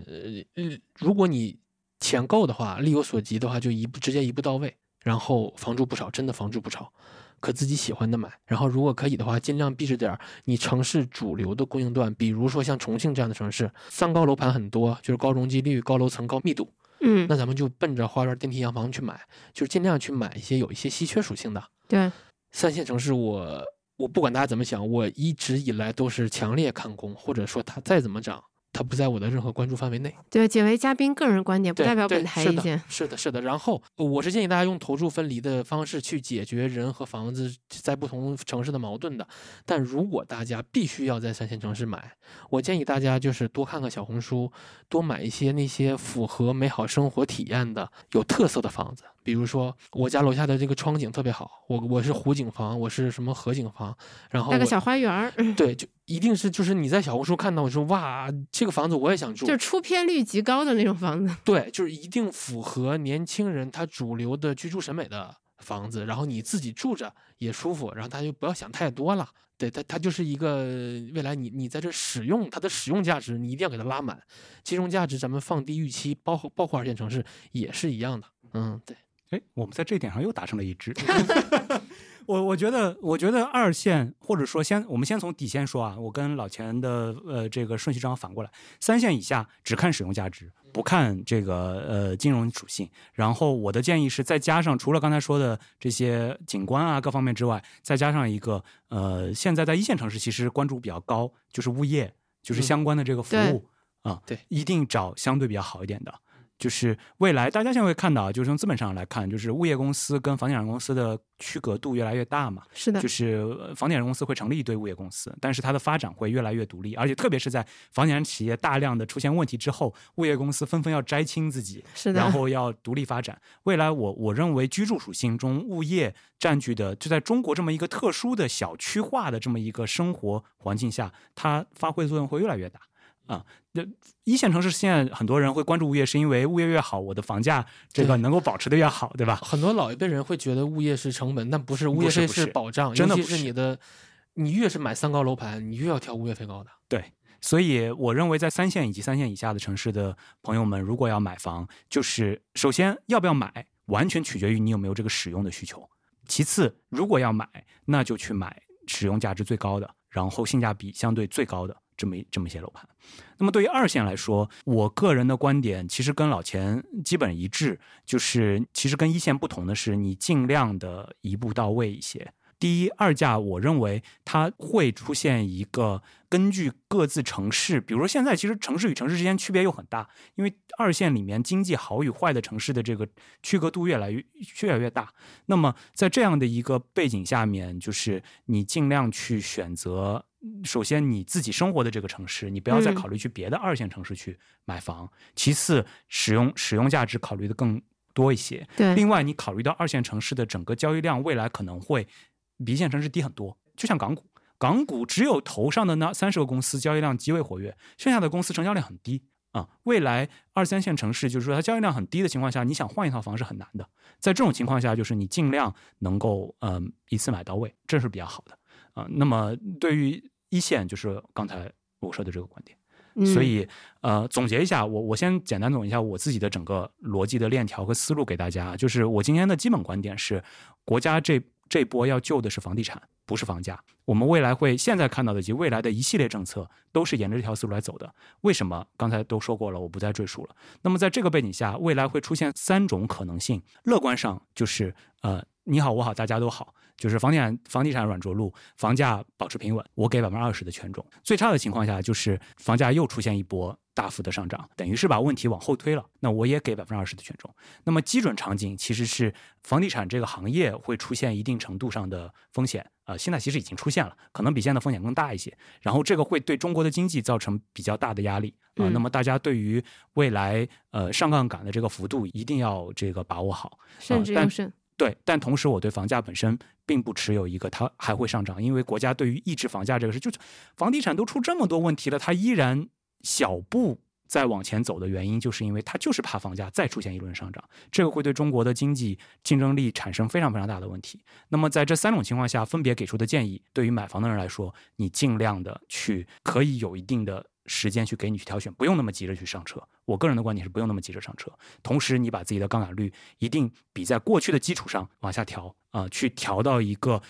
嗯，如果你钱够的话，力有所及的话，就一步直接一步到位。然后房住不炒，真的房住不炒，可自己喜欢的买。然后如果可以的话，尽量避着点你城市主流的供应段，比如说像重庆这样的城市，三高楼盘很多，就是高容积率、高楼层、高密度。嗯，那咱们就奔着花园、电梯、洋房去买，就是尽量去买一些有一些稀缺属性的。对，三线城市，我我不管大家怎么想，我一直以来都是强烈看空，或者说它再怎么涨。它不在我的任何关注范围内。对，仅为嘉宾个人观点，不代表本台意见。是的，是的。然后，我是建议大家用投注分离的方式去解决人和房子在不同城市的矛盾的。但如果大家必须要在三线城市买，我建议大家就是多看看小红书，多买一些那些符合美好生活体验的、有特色的房子。比如说，我家楼下的这个窗景特别好，我我是湖景房，我是什么河景房，然后带个小花园儿。对，就。一定是就是你在小红书看到说哇，这个房子我也想住，就是出片率极高的那种房子。对，就是一定符合年轻人他主流的居住审美的房子，然后你自己住着也舒服，然后他就不要想太多了。对，它它就是一个未来你你在这使用它的使用价值，你一定要给它拉满，金融价值咱们放低预期，包括包括二线城市也是一样的。嗯，对。哎，我们在这点上又达成了一致。我我觉得，我觉得二线或者说先，我们先从底线说啊。我跟老钱的呃这个顺序正好反过来，三线以下只看使用价值，不看这个呃金融属性。然后我的建议是再加上除了刚才说的这些景观啊各方面之外，再加上一个呃现在在一线城市其实关注比较高，就是物业，就是相关的这个服务啊，对，一定找相对比较好一点的。就是未来，大家现在会看到，就是从资本上来看，就是物业公司跟房地产公司的区隔度越来越大嘛。是的，就是房地产公司会成立一堆物业公司，但是它的发展会越来越独立，而且特别是在房地产企业大量的出现问题之后，物业公司纷纷要摘清自己，是的，然后要独立发展。未来，我我认为居住属性中物业占据的，就在中国这么一个特殊的小区化的这么一个生活环境下，它发挥的作用会越来越大。啊，那一线城市现在很多人会关注物业，是因为物业越好，我的房价这个能够保持的越好，对吧？很多老一辈人会觉得物业是成本，但不是，物业费是保障，真的是你的。你越是买三高楼盘，你越要挑物业费高的。对，所以我认为在三线以及三线以下的城市的朋友们，如果要买房，就是首先要不要买，完全取决于你有没有这个使用的需求。其次，如果要买，那就去买使用价值最高的，然后性价比相对最高的。这么这么一些楼盘，那么对于二线来说，我个人的观点其实跟老钱基本一致，就是其实跟一线不同的是，你尽量的一步到位一些。第一，二价我认为它会出现一个根据各自城市，比如说现在其实城市与城市之间区别又很大，因为二线里面经济好与坏的城市的这个区隔度越来越越来越大。那么在这样的一个背景下面，就是你尽量去选择。首先，你自己生活的这个城市，你不要再考虑去别的二线城市去买房。其次，使用使用价值考虑的更多一些。对。另外，你考虑到二线城市的整个交易量未来可能会比一线城市低很多。就像港股，港股只有头上的那三十个公司交易量极为活跃，剩下的公司成交量很低啊。未来二三线城市就是说它交易量很低的情况下，你想换一套房是很难的。在这种情况下，就是你尽量能够嗯一次买到位，这是比较好的啊。那么对于一线就是刚才我说的这个观点，所以呃，总结一下，我我先简单总结一下我自己的整个逻辑的链条和思路给大家，就是我今天的基本观点是，国家这这波要救的是房地产，不是房价。我们未来会现在看到的及未来的一系列政策都是沿着这条思路来走的。为什么？刚才都说过了，我不再赘述了。那么在这个背景下，未来会出现三种可能性。乐观上就是呃，你好我好大家都好。就是房地产房地产软着陆，房价保持平稳，我给百分之二十的权重。最差的情况下，就是房价又出现一波大幅的上涨，等于是把问题往后推了。那我也给百分之二十的权重。那么基准场景其实是房地产这个行业会出现一定程度上的风险，呃，现在其实已经出现了，可能比现在风险更大一些。然后这个会对中国的经济造成比较大的压力啊。那么大家对于未来呃上杠杆的这个幅度一定要这个把握好，慎之又慎。对，但同时我对房价本身并不持有一个它还会上涨，因为国家对于抑制房价这个事，就房地产都出这么多问题了，它依然小步在往前走的原因，就是因为它就是怕房价再出现一轮上涨，这个会对中国的经济竞争力产生非常非常大的问题。那么在这三种情况下，分别给出的建议，对于买房的人来说，你尽量的去可以有一定的。时间去给你去挑选，不用那么急着去上车。我个人的观点是不用那么急着上车。同时，你把自己的杠杆率一定比在过去的基础上往下调啊，去调到一个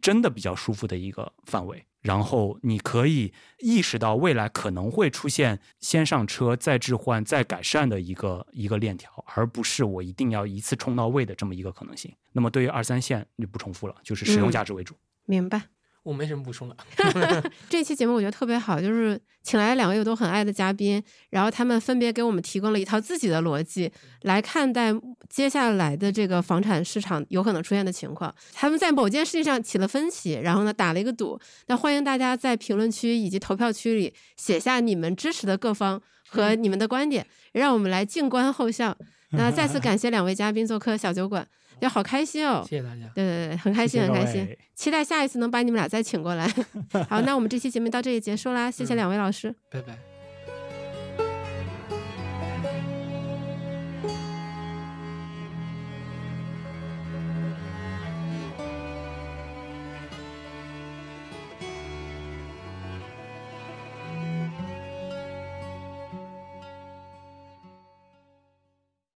真的比较舒服的一个范围。然后，你可以意识到未来可能会出现先上车再置换再改善的一个一个链条，而不是我一定要一次冲到位的这么一个可能性。那么，对于二三线就不重复了，就是使用价值为主。明白。我没什么补充的。这期节目我觉得特别好，就是请来两位我都很爱的嘉宾，然后他们分别给我们提供了一套自己的逻辑来看待接下来的这个房产市场有可能出现的情况。他们在某件事情上起了分歧，然后呢打了一个赌。那欢迎大家在评论区以及投票区里写下你们支持的各方和你们的观点，让我们来静观后效。那再次感谢两位嘉宾做客小酒馆。就好开心哦！谢谢大家。对对对，很开心，很开心。期待下一次能把你们俩再请过来。好，那我们这期节目到这里结束啦，谢谢两位老师，拜拜。